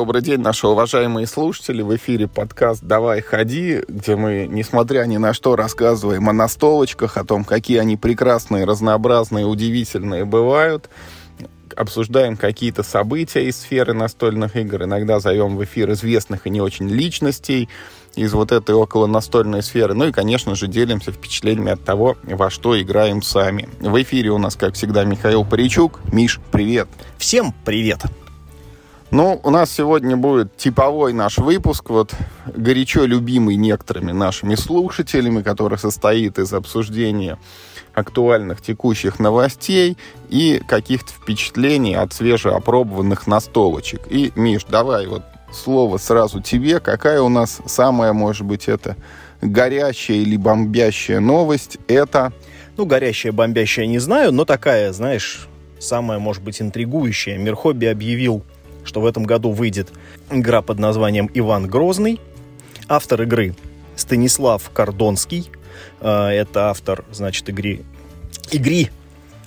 добрый день, наши уважаемые слушатели. В эфире подкаст «Давай, ходи», где мы, несмотря ни на что, рассказываем о настолочках, о том, какие они прекрасные, разнообразные, удивительные бывают. Обсуждаем какие-то события из сферы настольных игр. Иногда зовем в эфир известных и не очень личностей из вот этой около настольной сферы. Ну и, конечно же, делимся впечатлениями от того, во что играем сами. В эфире у нас, как всегда, Михаил Паричук. Миш, привет! Всем привет! Ну, у нас сегодня будет типовой наш выпуск, вот горячо любимый некоторыми нашими слушателями, который состоит из обсуждения актуальных текущих новостей и каких-то впечатлений от свежеопробованных настолочек. И, Миш, давай вот слово сразу тебе. Какая у нас самая, может быть, это горящая или бомбящая новость? Это... Ну, горящая, бомбящая не знаю, но такая, знаешь, самая, может быть, интригующая. Мир хобби объявил что в этом году выйдет игра под названием «Иван Грозный». Автор игры Станислав Кордонский. Э, это автор, значит, игры, игры,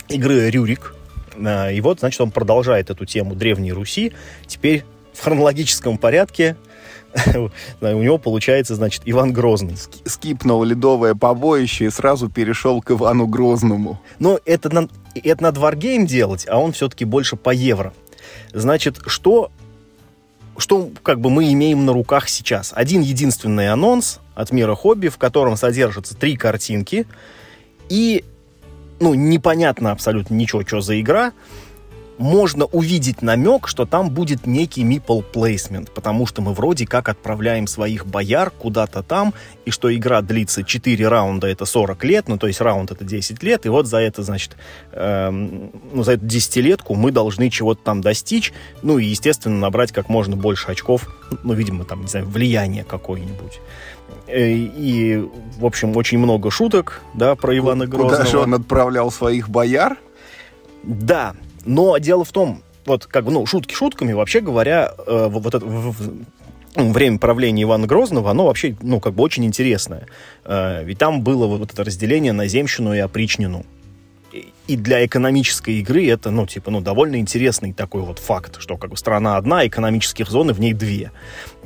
игры Рюрик. Э, и вот, значит, он продолжает эту тему Древней Руси. Теперь в хронологическом порядке у него получается, значит, Иван Грозный. Скипнул ледовое побоище и сразу перешел к Ивану Грозному. Но это, на, это надо Wargame делать, а он все-таки больше по евро. Значит, что, что как бы мы имеем на руках сейчас? Один единственный анонс от мира хобби, в котором содержатся три картинки и ну, непонятно абсолютно ничего, что за игра можно увидеть намек, что там будет некий meeple placement, потому что мы вроде как отправляем своих бояр куда-то там, и что игра длится 4 раунда, это 40 лет, ну то есть раунд это 10 лет, и вот за это, значит, эм, ну за эту десятилетку мы должны чего-то там достичь, ну и, естественно, набрать как можно больше очков, ну, видимо, там, не знаю, влияние какое-нибудь. Э, и, в общем, очень много шуток, да, про Ивана Грозного. Куда же он отправлял своих бояр? Да, но дело в том, вот как бы, ну, шутки шутками, вообще говоря, э, вот это, в, в, ну, время правления Ивана Грозного, оно вообще, ну, как бы очень интересное. Э, ведь там было вот это разделение на земщину и опричнину. И для экономической игры это, ну, типа, ну, довольно интересный такой вот факт, что как бы страна одна, экономических зон, и в ней две.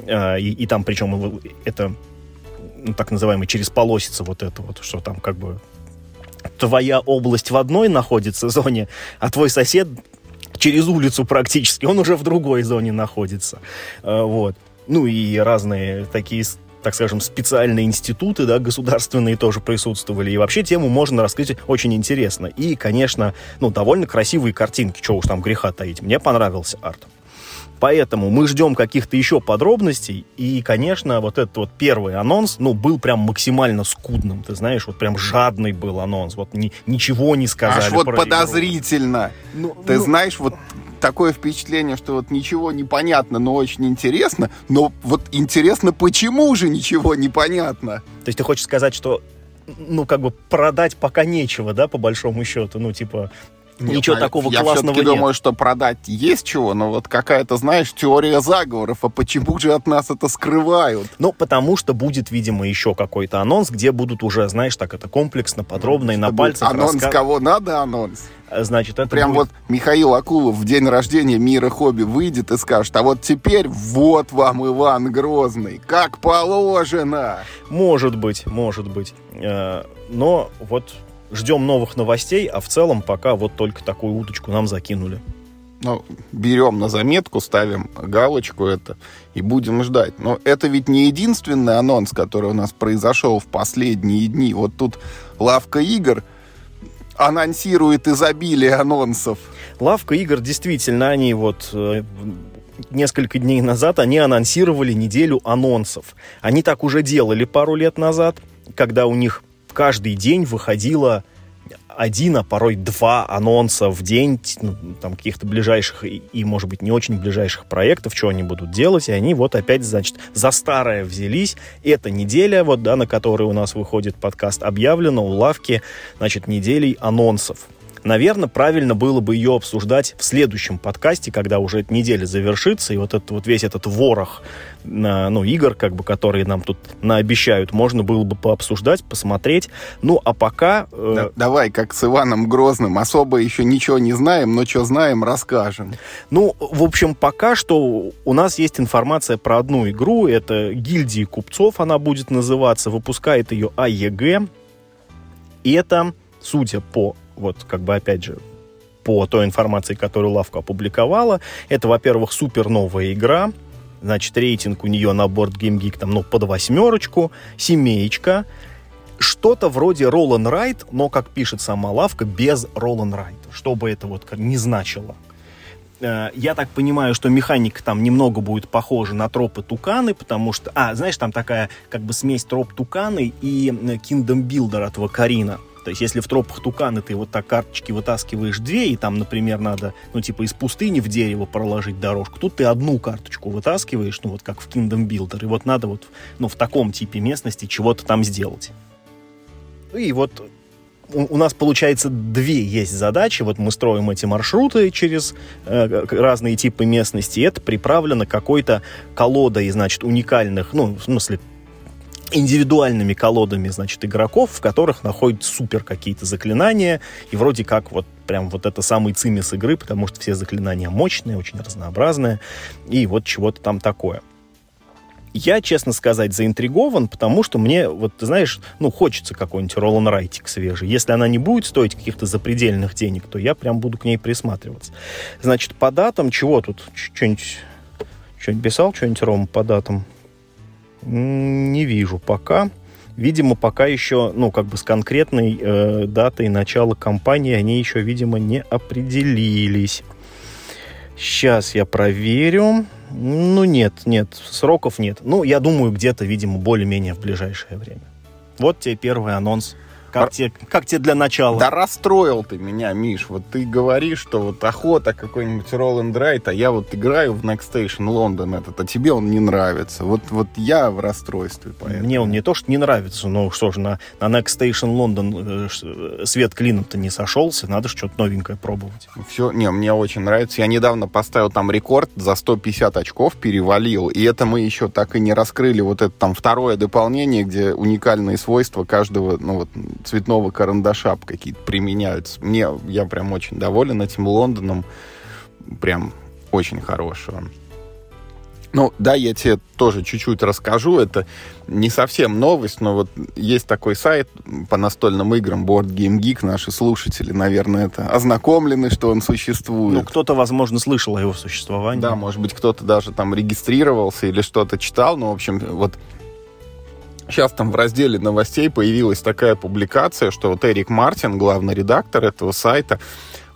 Э, и, и там, причем, это, ну, так называемый через полосица вот это вот, что там как бы твоя область в одной находится зоне, а твой сосед через улицу практически, он уже в другой зоне находится. Э, вот. Ну и разные такие так скажем, специальные институты, да, государственные тоже присутствовали. И вообще тему можно раскрыть очень интересно. И, конечно, ну, довольно красивые картинки, чего уж там греха таить. Мне понравился арт. Поэтому мы ждем каких-то еще подробностей. И, конечно, вот этот вот первый анонс, ну, был прям максимально скудным. Ты знаешь, вот прям жадный был анонс. Вот ни, ничего не сказали. Аж вот подозрительно. Ну, Ты ну... знаешь, вот такое впечатление, что вот ничего не понятно, но очень интересно. Но вот интересно, почему же ничего не понятно? То есть ты хочешь сказать, что ну, как бы продать пока нечего, да, по большому счету. Ну, типа, Ничего я, такого я классного нет. Я думаю, что продать есть чего, но вот какая-то, знаешь, теория заговоров, а почему же от нас это скрывают? Ну, потому что будет, видимо, еще какой-то анонс, где будут уже, знаешь, так это комплексно, подробно и на пальцах Анонс раска... кого надо анонс? А, значит, это Прям будет... вот Михаил Акулов в день рождения Мира Хобби выйдет и скажет, а вот теперь вот вам Иван Грозный, как положено. Может быть, может быть. Э, но вот ждем новых новостей, а в целом пока вот только такую уточку нам закинули. Ну, берем на заметку, ставим галочку это и будем ждать. Но это ведь не единственный анонс, который у нас произошел в последние дни. Вот тут лавка игр анонсирует изобилие анонсов. Лавка игр, действительно, они вот э, несколько дней назад они анонсировали неделю анонсов. Они так уже делали пару лет назад, когда у них каждый день выходило один, а порой два анонса в день, ну, там, каких-то ближайших и, и, может быть, не очень ближайших проектов, что они будут делать, и они вот опять, значит, за старое взялись. Эта неделя, вот, да, на которой у нас выходит подкаст, объявлена у лавки, значит, неделей анонсов. Наверное, правильно было бы ее обсуждать в следующем подкасте, когда уже эта неделя завершится, и вот этот вот весь этот ворох ну, игр, как бы, которые нам тут наобещают, можно было бы пообсуждать, посмотреть. Ну, а пока... Э... Да, давай, как с Иваном Грозным, особо еще ничего не знаем, но что знаем, расскажем. Ну, в общем, пока что у нас есть информация про одну игру, это «Гильдии купцов» она будет называться, выпускает ее АЕГ, и это, судя по, вот, как бы, опять же, по той информации, которую Лавка опубликовала, это, во-первых, супер новая игра, Значит, рейтинг у нее на борт GameGeek там, ну, под восьмерочку, семеечка. Что-то вроде Roll and Ride, но, как пишет сама лавка, без Roll and Ride. Что бы это вот не значило. Э, я так понимаю, что механика там немного будет похожа на тропы Туканы, потому что... А, знаешь, там такая как бы смесь троп Туканы и Kingdom Builder от Вакарина. То есть, если в тропах Туканы ты вот так карточки вытаскиваешь две, и там, например, надо, ну, типа, из пустыни в дерево проложить дорожку, тут ты одну карточку вытаскиваешь, ну, вот как в Kingdom Builder, и вот надо вот, ну, в таком типе местности чего-то там сделать. Ну, и вот у, нас, получается, две есть задачи. Вот мы строим эти маршруты через э, разные типы местности, и это приправлено какой-то колодой, значит, уникальных, ну, в смысле, индивидуальными колодами, значит, игроков, в которых находят супер какие-то заклинания, и вроде как вот прям вот это самый цимис игры, потому что все заклинания мощные, очень разнообразные, и вот чего-то там такое. Я, честно сказать, заинтригован, потому что мне, вот, ты знаешь, ну, хочется какой-нибудь Ролан Райтик свежий. Если она не будет стоить каких-то запредельных денег, то я прям буду к ней присматриваться. Значит, по датам, чего тут? Что-нибудь что-нибудь писал, что-нибудь, Рома, по датам? Не вижу пока. Видимо, пока еще, ну, как бы с конкретной э, датой начала кампании они еще, видимо, не определились. Сейчас я проверю. Ну, нет, нет, сроков нет. Ну, я думаю, где-то, видимо, более-менее в ближайшее время. Вот тебе первый анонс как, тебе, как тебе для начала? Да расстроил ты меня, Миш. Вот ты говоришь, что вот охота какой-нибудь Roll and Ride, а я вот играю в Next Station London этот, а тебе он не нравится. Вот, вот я в расстройстве поэтому. Мне он не то, что не нравится, но что же, на, на Next Station London э, свет клином-то не сошелся, надо что-то новенькое пробовать. Все, не, мне очень нравится. Я недавно поставил там рекорд, за 150 очков перевалил, и это мы еще так и не раскрыли вот это там второе дополнение, где уникальные свойства каждого, ну вот, цветного карандаша какие-то применяются. Мне, я прям очень доволен этим Лондоном. Прям очень хороший он. Ну, да, я тебе тоже чуть-чуть расскажу. Это не совсем новость, но вот есть такой сайт по настольным играм Board Game Geek. Наши слушатели, наверное, это ознакомлены, что он существует. Ну, кто-то, возможно, слышал о его существовании. Да, может быть, кто-то даже там регистрировался или что-то читал. Ну, в общем, вот Сейчас там в разделе новостей появилась такая публикация, что вот Эрик Мартин, главный редактор этого сайта,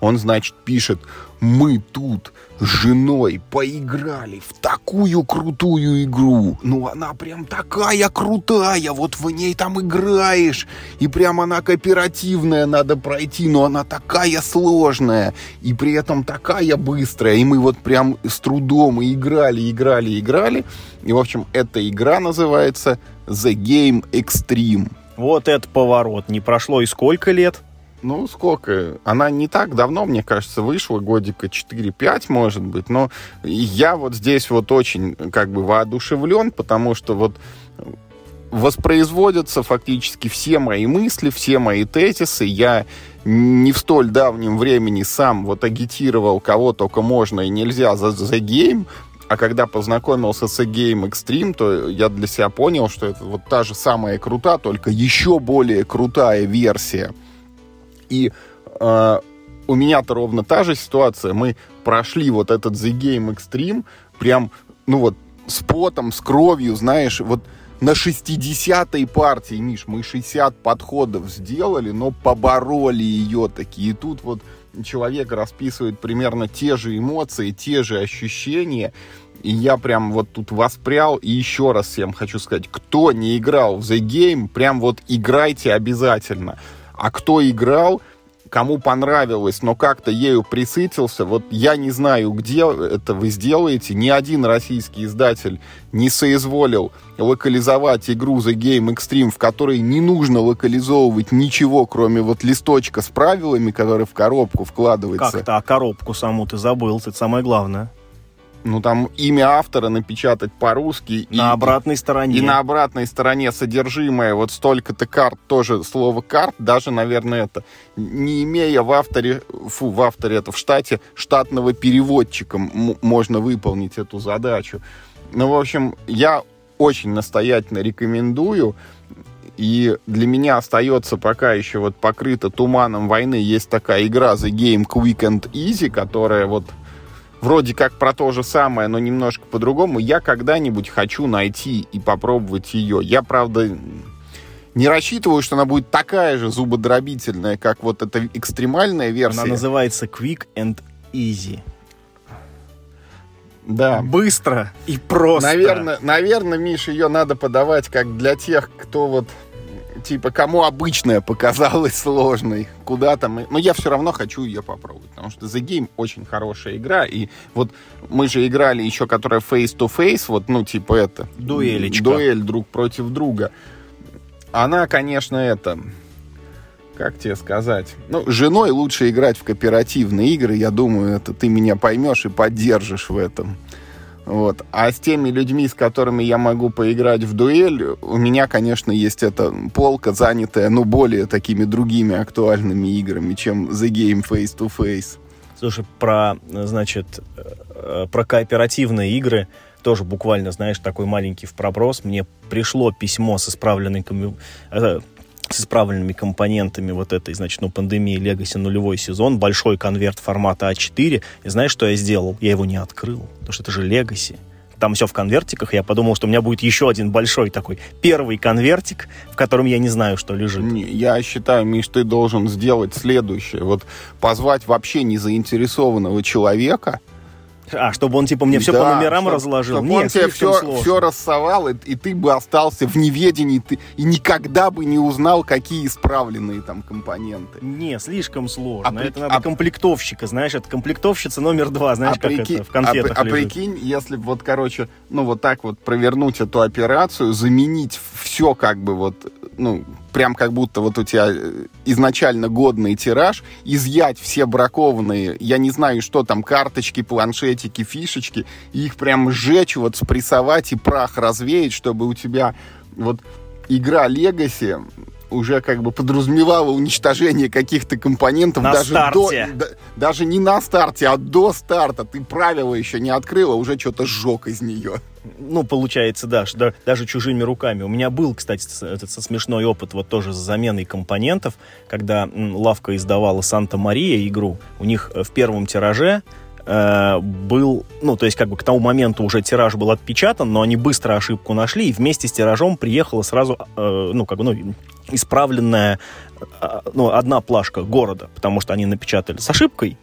он, значит, пишет, мы тут с женой поиграли в такую крутую игру. Ну, она прям такая крутая, вот в ней там играешь. И прям она кооперативная, надо пройти, но она такая сложная. И при этом такая быстрая. И мы вот прям с трудом играли, играли, играли. И, в общем, эта игра называется The Game Extreme. Вот это поворот. Не прошло и сколько лет? Ну, сколько? Она не так давно, мне кажется, вышла, годика 4-5, может быть, но я вот здесь вот очень как бы воодушевлен, потому что вот воспроизводятся фактически все мои мысли, все мои тезисы. Я не в столь давнем времени сам вот агитировал, кого только можно и нельзя за The Game, а когда познакомился с A-Game Extreme, то я для себя понял, что это вот та же самая крута, только еще более крутая версия. И э, у меня-то ровно та же ситуация. Мы прошли вот этот The Game Extreme прям, ну вот, с потом, с кровью, знаешь, вот на 60-й партии, Миш, мы 60 подходов сделали, но побороли ее такие. И тут вот человек расписывает примерно те же эмоции, те же ощущения. И я прям вот тут воспрял. И еще раз всем хочу сказать, кто не играл в The Game, прям вот играйте обязательно. А кто играл, кому понравилось, но как-то ею присытился, вот я не знаю, где это вы сделаете. Ни один российский издатель не соизволил локализовать игру The Game Extreme, в которой не нужно локализовывать ничего, кроме вот листочка с правилами, который в коробку вкладывается. Как-то, а коробку саму ты забыл, это самое главное ну, там имя автора напечатать по-русски. На и, обратной стороне. И на обратной стороне содержимое вот столько-то карт, тоже слово карт, даже, наверное, это, не имея в авторе, фу, в авторе это в штате, штатного переводчика можно выполнить эту задачу. Ну, в общем, я очень настоятельно рекомендую. И для меня остается пока еще вот покрыта туманом войны. Есть такая игра The Game Quick and Easy, которая вот вроде как про то же самое, но немножко по-другому, я когда-нибудь хочу найти и попробовать ее. Я, правда, не рассчитываю, что она будет такая же зубодробительная, как вот эта экстремальная версия. Она называется Quick and Easy. Да. Быстро и просто. Наверное, наверное, Миш, ее надо подавать как для тех, кто вот типа, кому обычная показалась сложной, куда там... Но я все равно хочу ее попробовать, потому что The Game очень хорошая игра, и вот мы же играли еще, которая face-to-face, вот, ну, типа это... Дуэлечка. Дуэль друг против друга. Она, конечно, это... Как тебе сказать? Ну, женой лучше играть в кооперативные игры, я думаю, это ты меня поймешь и поддержишь в этом. Вот. А с теми людьми, с которыми я могу поиграть в дуэль, у меня, конечно, есть эта полка, занятая, ну, более такими другими актуальными играми, чем The Game Face to Face. Слушай, про, значит, э, про кооперативные игры тоже буквально, знаешь, такой маленький в проброс. Мне пришло письмо с исправленной э, с исправленными компонентами вот этой, значит, ну, пандемии Legacy нулевой сезон, большой конверт формата А4. И знаешь, что я сделал? Я его не открыл, потому что это же Legacy. Там все в конвертиках, я подумал, что у меня будет еще один большой такой первый конвертик, в котором я не знаю, что лежит. Я считаю, Миш, ты должен сделать следующее. Вот позвать вообще незаинтересованного человека, а, чтобы он, типа, мне все да, по номерам чтоб, разложил? Чтобы Нет, он тебе все, все рассовал, и, и ты бы остался в неведении, ты, и никогда бы не узнал, какие исправленные там компоненты. Не, слишком сложно. А, это надо а, комплектовщика, знаешь, это комплектовщица номер два, знаешь, а как прикинь, это в конфетах А, а прикинь, если вот, короче, ну вот так вот провернуть эту операцию, заменить все как бы вот, ну, прям как будто вот у тебя э, изначально годный тираж, изъять все бракованные, я не знаю, что там, карточки, планшетики, фишечки, и их прям сжечь, вот спрессовать и прах развеять, чтобы у тебя вот игра Legacy уже как бы подразумевала уничтожение каких-то компонентов на даже старте. до, да, даже не на старте, а до старта. Ты правила еще не открыла, уже что-то сжег из нее. Ну, получается, да, что даже чужими руками. У меня был, кстати, этот смешной опыт вот тоже с заменой компонентов, когда лавка издавала Санта-Мария игру. У них э, в первом тираже э, был, ну, то есть как бы к тому моменту уже тираж был отпечатан, но они быстро ошибку нашли, и вместе с тиражом приехала сразу, э, ну, как бы, ну, исправленная, э, ну, одна плашка города, потому что они напечатали с ошибкой,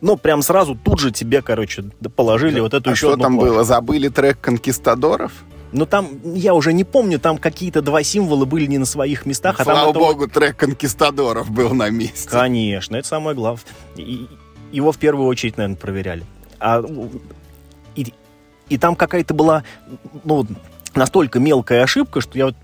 ну, прям сразу тут же тебе, короче, положили да. вот эту а еще что там плашку. было? Забыли трек «Конкистадоров»? Ну, там, я уже не помню, там какие-то два символа были не на своих местах. Слава а там богу, это... трек «Конкистадоров» был на месте. Конечно, это самое главное. И, его в первую очередь, наверное, проверяли. А, и, и там какая-то была, ну, настолько мелкая ошибка, что я вот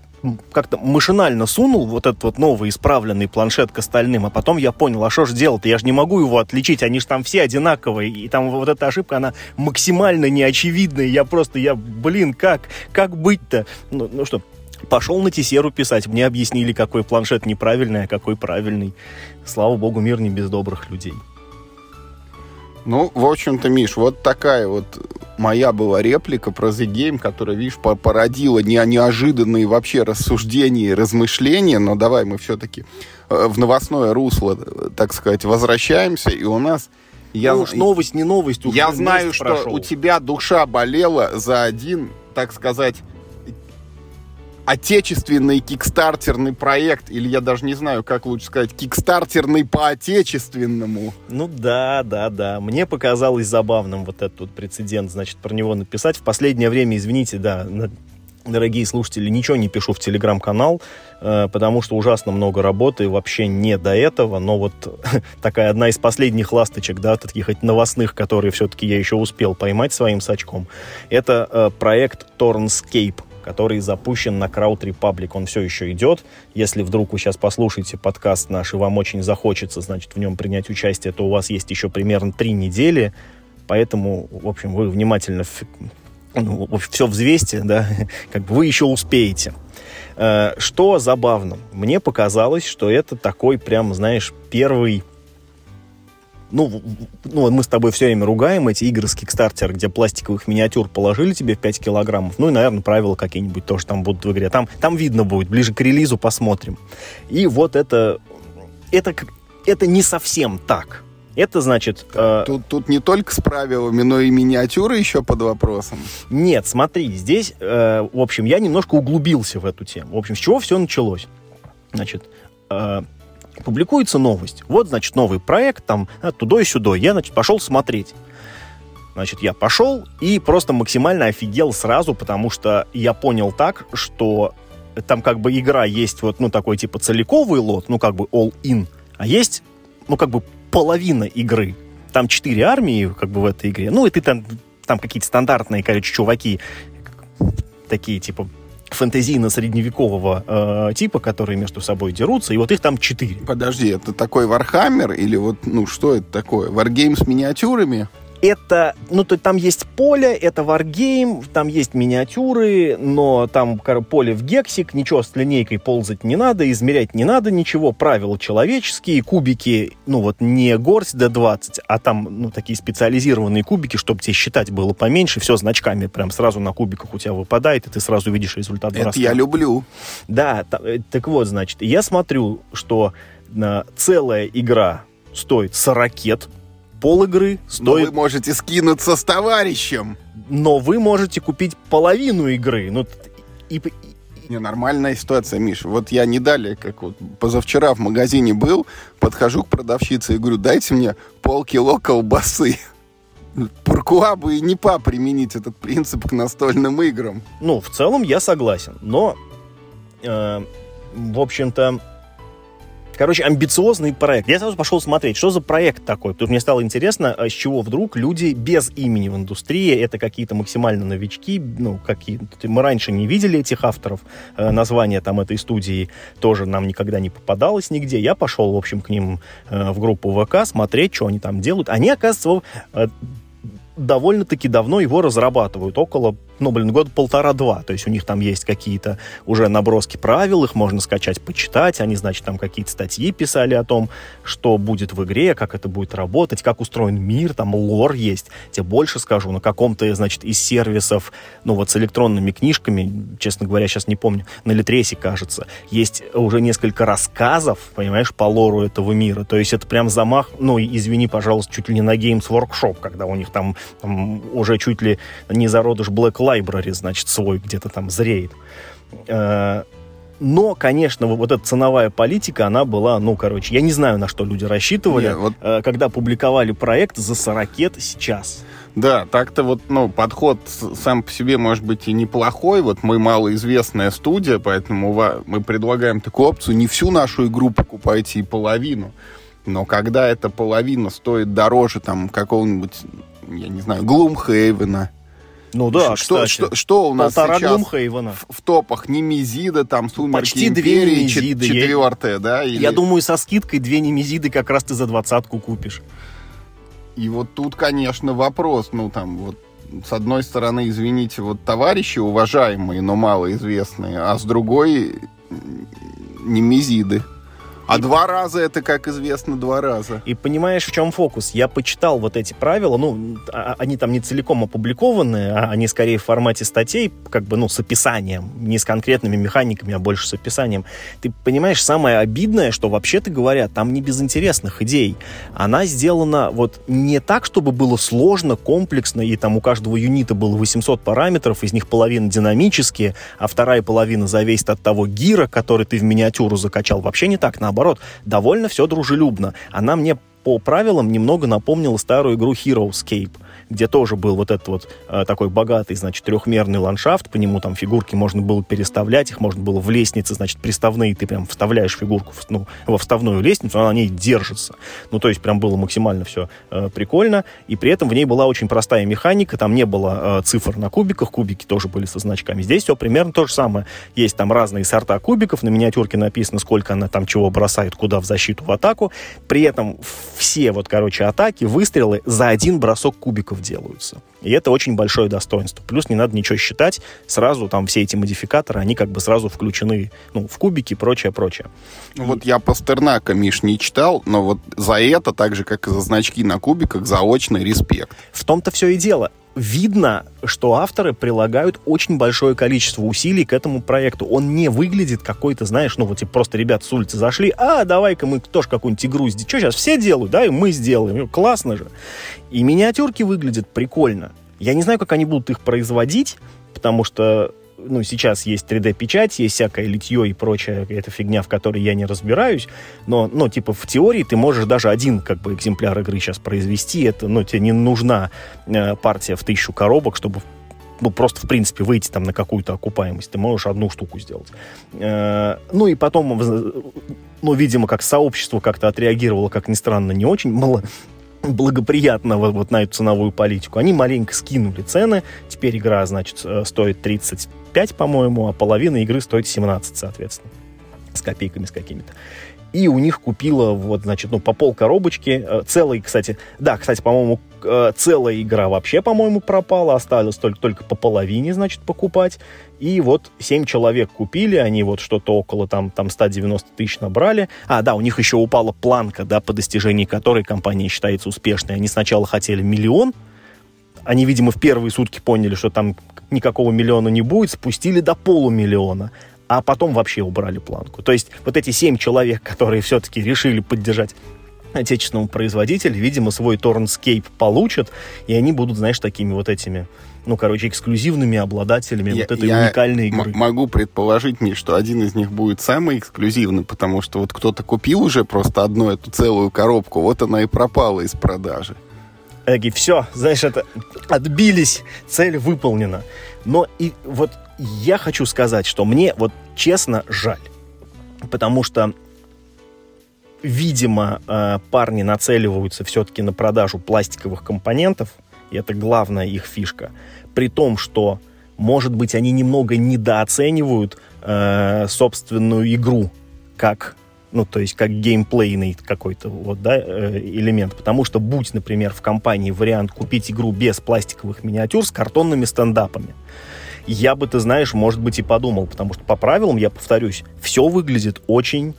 как-то машинально сунул вот этот вот новый исправленный планшет к остальным, а потом я понял, а что ж делать Я же не могу его отличить, они же там все одинаковые, и там вот эта ошибка, она максимально неочевидная, я просто, я, блин, как, как быть-то? Ну, ну что, пошел на Тесеру писать, мне объяснили, какой планшет неправильный, а какой правильный. Слава богу, мир не без добрых людей. Ну, в общем-то, Миш, вот такая вот моя была реплика про The Game, которая, видишь, породила не неожиданные вообще рассуждения и размышления, но давай мы все-таки э, в новостное русло, так сказать, возвращаемся, и у нас... Я, ну уж новость не новость, Я знаю, что прошел. у тебя душа болела за один, так сказать, отечественный кикстартерный проект, или я даже не знаю, как лучше сказать, кикстартерный по-отечественному. Ну да, да, да. Мне показалось забавным вот этот вот прецедент, значит, про него написать. В последнее время, извините, да, дорогие слушатели, ничего не пишу в телеграм-канал, э, потому что ужасно много работы, вообще не до этого, но вот такая одна из последних ласточек, да, таких новостных, которые все-таки я еще успел поймать своим сачком, это э, проект Tornscape, который запущен на Crowd Republic. Он все еще идет. Если вдруг вы сейчас послушаете подкаст наш и вам очень захочется, значит, в нем принять участие, то у вас есть еще примерно три недели. Поэтому, в общем, вы внимательно ну, все взвесьте, да, как бы вы еще успеете. Э, что забавно, мне показалось, что это такой прям, знаешь, первый ну, ну, мы с тобой все время ругаем эти игры с Kickstarter, где пластиковых миниатюр положили тебе в 5 килограммов. Ну и, наверное, правила какие-нибудь тоже там будут в игре. Там, там видно будет, ближе к релизу посмотрим. И вот это, это, это не совсем так. Это значит... Э... Тут, тут не только с правилами, но и миниатюры еще под вопросом. Нет, смотри, здесь, э, в общем, я немножко углубился в эту тему. В общем, с чего все началось? Значит, э, публикуется новость. Вот, значит, новый проект, там, а, туда и сюда. Я, значит, пошел смотреть. Значит, я пошел и просто максимально офигел сразу, потому что я понял так, что там как бы игра есть вот, ну, такой типа целиковый лот, ну, как бы all-in, а есть, ну, как бы половина игры. Там четыре армии, как бы, в этой игре. Ну, и ты там, там какие-то стандартные, короче, чуваки, такие, типа, фэнтезийно-средневекового э, типа, которые между собой дерутся, и вот их там четыре. Подожди, это такой Warhammer или вот, ну, что это такое? Варгейм с миниатюрами? Это, ну, то там есть поле, это варгейм, там есть миниатюры, но там поле в гексик, ничего с линейкой ползать не надо, измерять не надо ничего, правила человеческие, кубики, ну, вот не горсть D20, а там, ну, такие специализированные кубики, чтобы тебе считать было поменьше, все значками прям сразу на кубиках у тебя выпадает, и ты сразу видишь результат Это я люблю. Да, э, так вот, значит, я смотрю, что э, целая игра стоит 40 пол игры стоит... Но вы можете скинуться с товарищем. Но вы можете купить половину игры. Ну, и. Не, нормальная ситуация, Миш. Вот я не далее, как вот позавчера в магазине был, подхожу к продавщице и говорю, дайте мне полкило колбасы. Пуркуа бы и не па применить этот принцип к настольным играм. Ну, в целом я согласен, но, э, в общем-то, Короче, амбициозный проект. Я сразу пошел смотреть, что за проект такой. Тут мне стало интересно, а с чего вдруг люди без имени в индустрии, это какие-то максимально новички, ну, какие мы раньше не видели этих авторов, э, название там этой студии тоже нам никогда не попадалось нигде. Я пошел, в общем, к ним э, в группу ВК смотреть, что они там делают. Они, оказывается, э, довольно-таки давно его разрабатывают, около ну, блин, год полтора-два. То есть у них там есть какие-то уже наброски правил, их можно скачать, почитать. Они, значит, там какие-то статьи писали о том, что будет в игре, как это будет работать, как устроен мир, там лор есть. Тебе больше скажу, на каком-то, значит, из сервисов, ну вот с электронными книжками, честно говоря, сейчас не помню, на Литресе, кажется, есть уже несколько рассказов, понимаешь, по лору этого мира. То есть это прям замах, ну, извини, пожалуйста, чуть ли не на Games Workshop, когда у них там, там уже чуть ли не зародыш Black library, значит, свой где-то там зреет. Э, но, конечно, вот эта ценовая политика, она была, ну, короче, я не знаю, на что люди рассчитывали, Нет, вот... Э, когда публиковали проект за 40 сейчас. Да, так-то вот, ну, подход сам по себе может быть и неплохой. Вот мы малоизвестная студия, поэтому мы предлагаем такую опцию. Не всю нашу игру покупайте и половину. Но когда эта половина стоит дороже там какого-нибудь, я не знаю, Глумхейвена, ну да, что, кстати. Что, что у нас Полтора сейчас в, в топах? Немезида, там Сумерки Почти Империи, две Немезиды. четвертая, да? Или... Я думаю, со скидкой две Немезиды как раз ты за двадцатку купишь. И вот тут, конечно, вопрос, ну там вот с одной стороны, извините, вот товарищи уважаемые, но малоизвестные, а с другой немезиды. А и... два раза это, как известно, два раза. И понимаешь, в чем фокус? Я почитал вот эти правила, ну, а, а, они там не целиком опубликованы, а они скорее в формате статей, как бы, ну, с описанием, не с конкретными механиками, а больше с описанием. Ты понимаешь, самое обидное, что вообще-то говоря, там не без интересных идей. Она сделана вот не так, чтобы было сложно, комплексно, и там у каждого юнита было 800 параметров, из них половина динамические, а вторая половина зависит от того гира, который ты в миниатюру закачал. Вообще не так, наоборот наоборот, довольно все дружелюбно. Она мне по правилам немного напомнила старую игру Heroescape где тоже был вот этот вот э, такой богатый, значит, трехмерный ландшафт, по нему там фигурки можно было переставлять, их можно было в лестнице, значит, приставные, ты прям вставляешь фигурку в, ну, во вставную лестницу, она на ней держится. Ну, то есть прям было максимально все э, прикольно, и при этом в ней была очень простая механика, там не было э, цифр на кубиках, кубики тоже были со значками. Здесь все примерно то же самое. Есть там разные сорта кубиков, на миниатюрке написано, сколько она там чего бросает, куда в защиту, в атаку. При этом все вот, короче, атаки, выстрелы за один бросок кубиков делаются. И это очень большое достоинство. Плюс не надо ничего считать, сразу там все эти модификаторы, они как бы сразу включены ну, в кубики и прочее, прочее. Ну, вот я Пастернака, Миш, не читал, но вот за это, так же, как и за значки на кубиках, заочный респект. В том-то все и дело видно, что авторы прилагают очень большое количество усилий к этому проекту. Он не выглядит какой-то, знаешь, ну вот типа просто ребята с улицы зашли, а давай-ка мы тоже какую-нибудь игру сделаем. Что сейчас все делают, да, и мы сделаем. Классно же. И миниатюрки выглядят прикольно. Я не знаю, как они будут их производить, потому что ну, сейчас есть 3D-печать, есть всякое литье и прочая эта фигня, в которой я не разбираюсь, но, ну, типа, в теории ты можешь даже один, как бы, экземпляр игры сейчас произвести, это, ну, тебе не нужна э, партия в тысячу коробок, чтобы ну, просто, в принципе, выйти там на какую-то окупаемость. Ты можешь одну штуку сделать. Э, ну, и потом, ну, видимо, как сообщество как-то отреагировало, как ни странно, не очень мало благоприятно вот, вот на эту ценовую политику. Они маленько скинули цены. Теперь игра, значит, э, стоит 35, по-моему, а половина игры стоит 17, соответственно. С копейками с какими-то и у них купила вот, значит, ну, по пол коробочки. Э, целый, кстати, да, кстати, по-моему, э, целая игра вообще, по-моему, пропала, осталось только, только по половине, значит, покупать. И вот 7 человек купили, они вот что-то около там, там 190 тысяч набрали. А, да, у них еще упала планка, да, по достижении которой компания считается успешной. Они сначала хотели миллион, они, видимо, в первые сутки поняли, что там никакого миллиона не будет, спустили до полумиллиона а потом вообще убрали планку. То есть вот эти семь человек, которые все-таки решили поддержать отечественного производителя, видимо, свой Tornscape получат, и они будут, знаешь, такими вот этими, ну, короче, эксклюзивными обладателями я, вот этой я уникальной игры. могу предположить, не, что один из них будет самый эксклюзивный, потому что вот кто-то купил уже просто одну эту целую коробку, вот она и пропала из продажи. Эги, все, знаешь, это отбились, цель выполнена. Но и вот я хочу сказать, что мне вот честно жаль. Потому что, видимо, э, парни нацеливаются все-таки на продажу пластиковых компонентов, и это главная их фишка. При том, что, может быть, они немного недооценивают э, собственную игру как ну, то есть как геймплейный какой-то вот, да, э, элемент. Потому что будь, например, в компании вариант купить игру без пластиковых миниатюр с картонными стендапами, я бы, ты знаешь, может быть, и подумал, потому что по правилам, я повторюсь, все выглядит очень,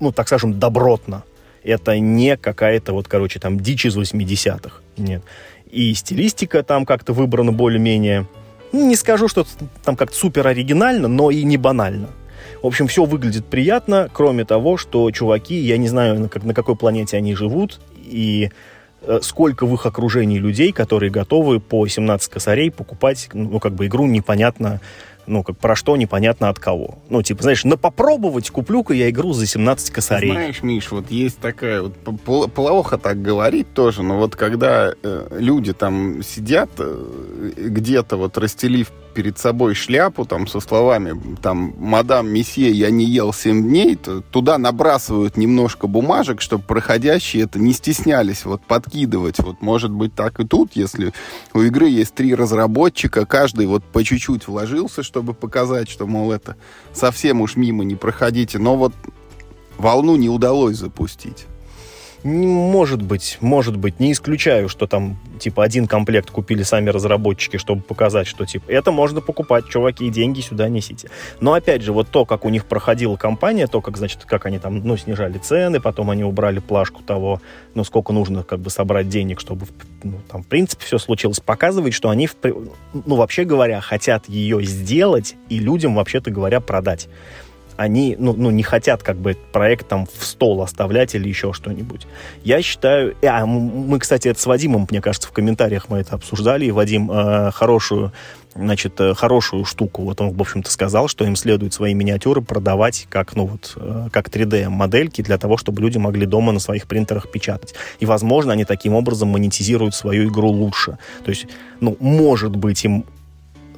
ну, так скажем, добротно. Это не какая-то вот, короче, там дичь из 80-х. Нет. И стилистика там как-то выбрана более-менее, не скажу, что там как-то супер оригинально, но и не банально. В общем, все выглядит приятно, кроме того, что чуваки, я не знаю, на, как, на какой планете они живут, и сколько в их окружении людей, которые готовы по 17 косарей покупать, ну, как бы игру непонятно, ну, как про что, непонятно от кого. Ну, типа, знаешь, на попробовать куплю-ка я игру за 17 косарей. Знаешь, Миш, вот есть такая, вот, плохо так говорить тоже, но вот когда э, люди там сидят э, где-то вот расстелив перед собой шляпу там со словами там «Мадам Месье, я не ел 7 дней», то туда набрасывают немножко бумажек, чтобы проходящие это не стеснялись вот подкидывать. Вот может быть так и тут, если у игры есть три разработчика, каждый вот по чуть-чуть вложился, чтобы показать, что, мол, это совсем уж мимо не проходите. Но вот волну не удалось запустить. Может быть, может быть, не исключаю, что там, типа, один комплект купили сами разработчики, чтобы показать, что, типа, это можно покупать, чуваки, деньги сюда несите. Но, опять же, вот то, как у них проходила компания, то, как, значит, как они там, ну, снижали цены, потом они убрали плашку того, ну, сколько нужно, как бы, собрать денег, чтобы, ну, там, в принципе, все случилось, показывает, что они, ну, вообще говоря, хотят ее сделать и людям, вообще-то говоря, продать. Они ну, ну, не хотят как бы проект там в стол оставлять или еще что-нибудь. Я считаю... А, мы, кстати, это с Вадимом, мне кажется, в комментариях мы это обсуждали, и Вадим э, хорошую значит, э, хорошую штуку. Вот он, в общем-то, сказал, что им следует свои миниатюры продавать как, ну, вот, э, как 3D-модельки для того, чтобы люди могли дома на своих принтерах печатать. И, возможно, они таким образом монетизируют свою игру лучше. То есть, ну, может быть, им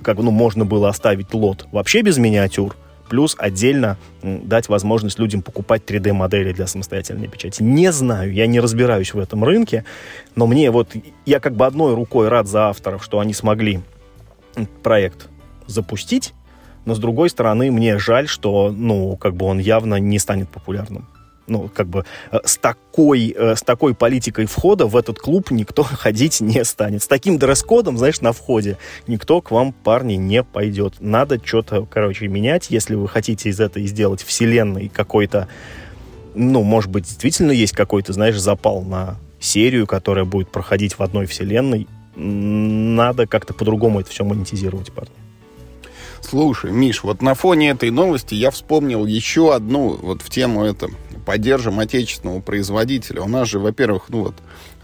как ну, можно было оставить лот вообще без миниатюр, плюс отдельно дать возможность людям покупать 3D-модели для самостоятельной печати. Не знаю, я не разбираюсь в этом рынке, но мне вот, я как бы одной рукой рад за авторов, что они смогли проект запустить, но с другой стороны, мне жаль, что, ну, как бы он явно не станет популярным. Ну, как бы э, с такой, э, с такой политикой входа в этот клуб никто ходить не станет. С таким дресс-кодом, знаешь, на входе никто к вам, парни, не пойдет. Надо что-то, короче, менять, если вы хотите из этой сделать вселенной какой-то, ну, может быть, действительно есть какой-то, знаешь, запал на серию, которая будет проходить в одной вселенной, надо как-то по-другому это все монетизировать, парни. Слушай, Миш, вот на фоне этой новости я вспомнил еще одну, вот в тему это, поддержим отечественного производителя. У нас же, во-первых, ну вот,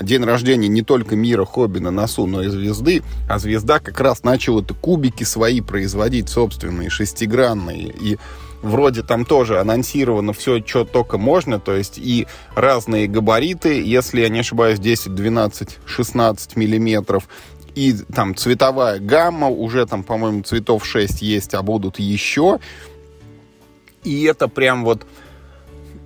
день рождения не только мира хобби на носу, но и звезды. А звезда как раз начала это кубики свои производить, собственные, шестигранные. И вроде там тоже анонсировано все, что только можно, то есть и разные габариты, если я не ошибаюсь, 10, 12, 16 миллиметров, и там цветовая гамма, уже там, по-моему, цветов 6 есть, а будут еще. И это прям вот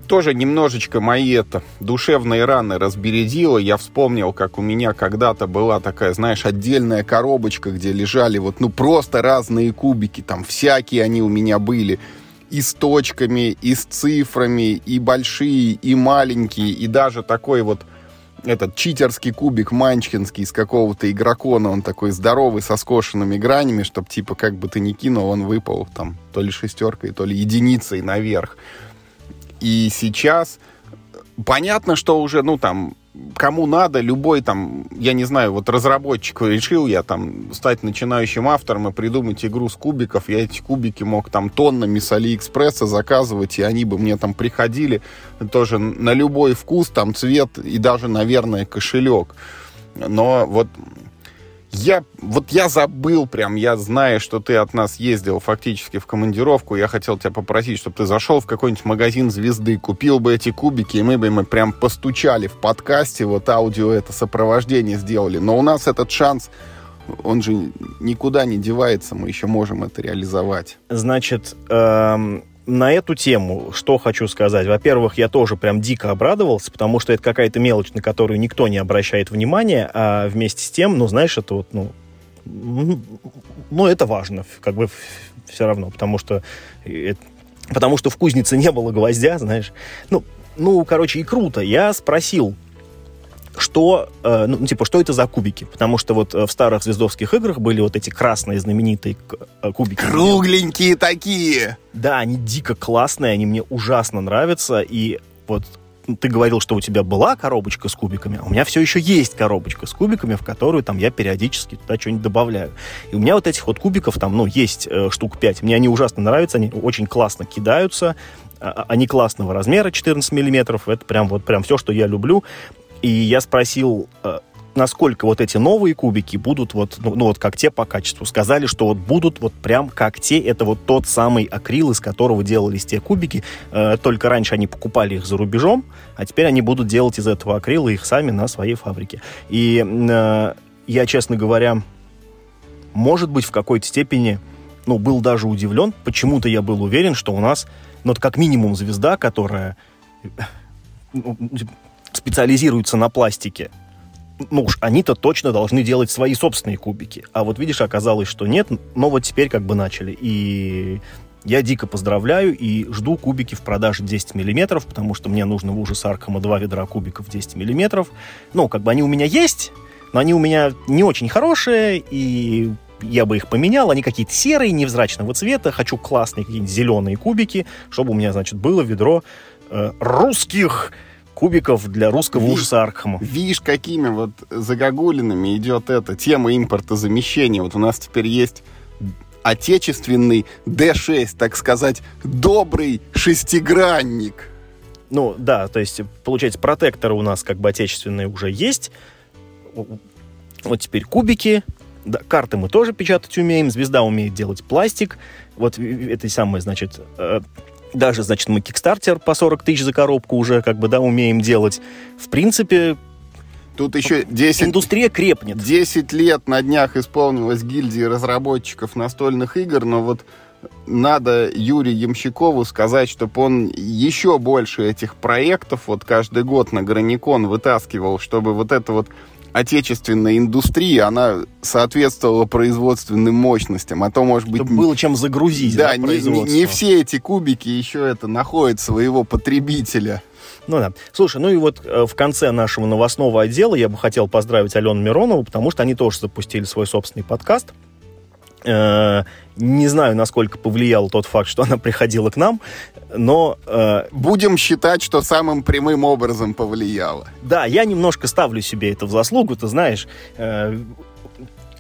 тоже немножечко мои это душевные раны разбередило. Я вспомнил, как у меня когда-то была такая, знаешь, отдельная коробочка, где лежали вот, ну, просто разные кубики, там всякие они у меня были и с точками, и с цифрами, и большие, и маленькие, и даже такой вот этот читерский кубик манчкинский из какого-то игрокона, он такой здоровый, со скошенными гранями, чтобы типа как бы ты ни кинул, он выпал там то ли шестеркой, то ли единицей наверх. И сейчас понятно, что уже, ну там, кому надо, любой там, я не знаю, вот разработчик решил я там стать начинающим автором и придумать игру с кубиков, я эти кубики мог там тоннами с Алиэкспресса заказывать, и они бы мне там приходили тоже на любой вкус, там цвет и даже, наверное, кошелек. Но вот я, вот я забыл прям, я знаю, что ты от нас ездил фактически в командировку, я хотел тебя попросить, чтобы ты зашел в какой-нибудь магазин звезды, купил бы эти кубики, и мы бы мы прям постучали в подкасте, вот аудио это сопровождение сделали. Но у нас этот шанс, он же никуда не девается, мы еще можем это реализовать. Значит, эм на эту тему что хочу сказать. Во-первых, я тоже прям дико обрадовался, потому что это какая-то мелочь, на которую никто не обращает внимания, а вместе с тем, ну, знаешь, это вот, ну, ну, это важно, как бы все равно, потому что это, потому что в кузнице не было гвоздя, знаешь. Ну, ну, короче, и круто. Я спросил что, э, ну, типа, что это за кубики? Потому что вот э, в старых звездовских играх были вот эти красные знаменитые э, кубики. Кругленькие такие! Да, они дико классные, они мне ужасно нравятся, и вот ты говорил, что у тебя была коробочка с кубиками, а у меня все еще есть коробочка с кубиками, в которую там я периодически туда что-нибудь добавляю. И у меня вот этих вот кубиков там, ну, есть э, штук 5. Мне они ужасно нравятся, они очень классно кидаются, а, они классного размера, 14 миллиметров. Это прям вот прям все, что я люблю. И я спросил, э, насколько вот эти новые кубики будут вот, ну, ну вот как те по качеству. Сказали, что вот будут вот прям как те. Это вот тот самый акрил, из которого делались те кубики. Э, только раньше они покупали их за рубежом, а теперь они будут делать из этого акрила их сами на своей фабрике. И э, я, честно говоря, может быть, в какой-то степени, ну, был даже удивлен. Почему-то я был уверен, что у нас, ну, это как минимум звезда, которая ну, специализируются на пластике, ну уж они-то точно должны делать свои собственные кубики. А вот видишь, оказалось, что нет, но вот теперь как бы начали. И я дико поздравляю и жду кубики в продаже 10 миллиметров, потому что мне нужно в ужас Аркама два ведра кубиков 10 миллиметров. Ну, как бы они у меня есть, но они у меня не очень хорошие, и я бы их поменял. Они какие-то серые, невзрачного цвета. Хочу классные какие-нибудь зеленые кубики, чтобы у меня, значит, было ведро э, русских кубиков для русского Ви, ужаса Аркхема. Видишь, какими вот загогулинами идет эта тема импортозамещения. Вот у нас теперь есть отечественный D6, так сказать, добрый шестигранник. Ну, да, то есть, получается, протекторы у нас как бы отечественные уже есть. Вот теперь кубики. Да, карты мы тоже печатать умеем. Звезда умеет делать пластик. Вот этой самой, значит, э, даже, значит, мы кикстартер по 40 тысяч за коробку уже как бы, да, умеем делать. В принципе, Тут еще 10... Индустрия крепнет. 10 лет на днях исполнилось гильдии разработчиков настольных игр, но вот надо Юрию Ямщикову сказать, чтобы он еще больше этих проектов вот каждый год на Граникон вытаскивал, чтобы вот эта вот отечественная индустрия, она соответствовала производственным мощностям, а то, может быть... Чтобы было чем загрузить, да, да не, не, не все эти кубики еще это находят своего потребителя. Ну да. Слушай, ну и вот э, в конце нашего новостного отдела я бы хотел поздравить Алену Миронову, потому что они тоже запустили свой собственный подкаст. Э, не знаю, насколько повлиял тот факт, что она приходила к нам, но... Э, Будем считать, что самым прямым образом повлияло. Да, я немножко ставлю себе это в заслугу, ты знаешь.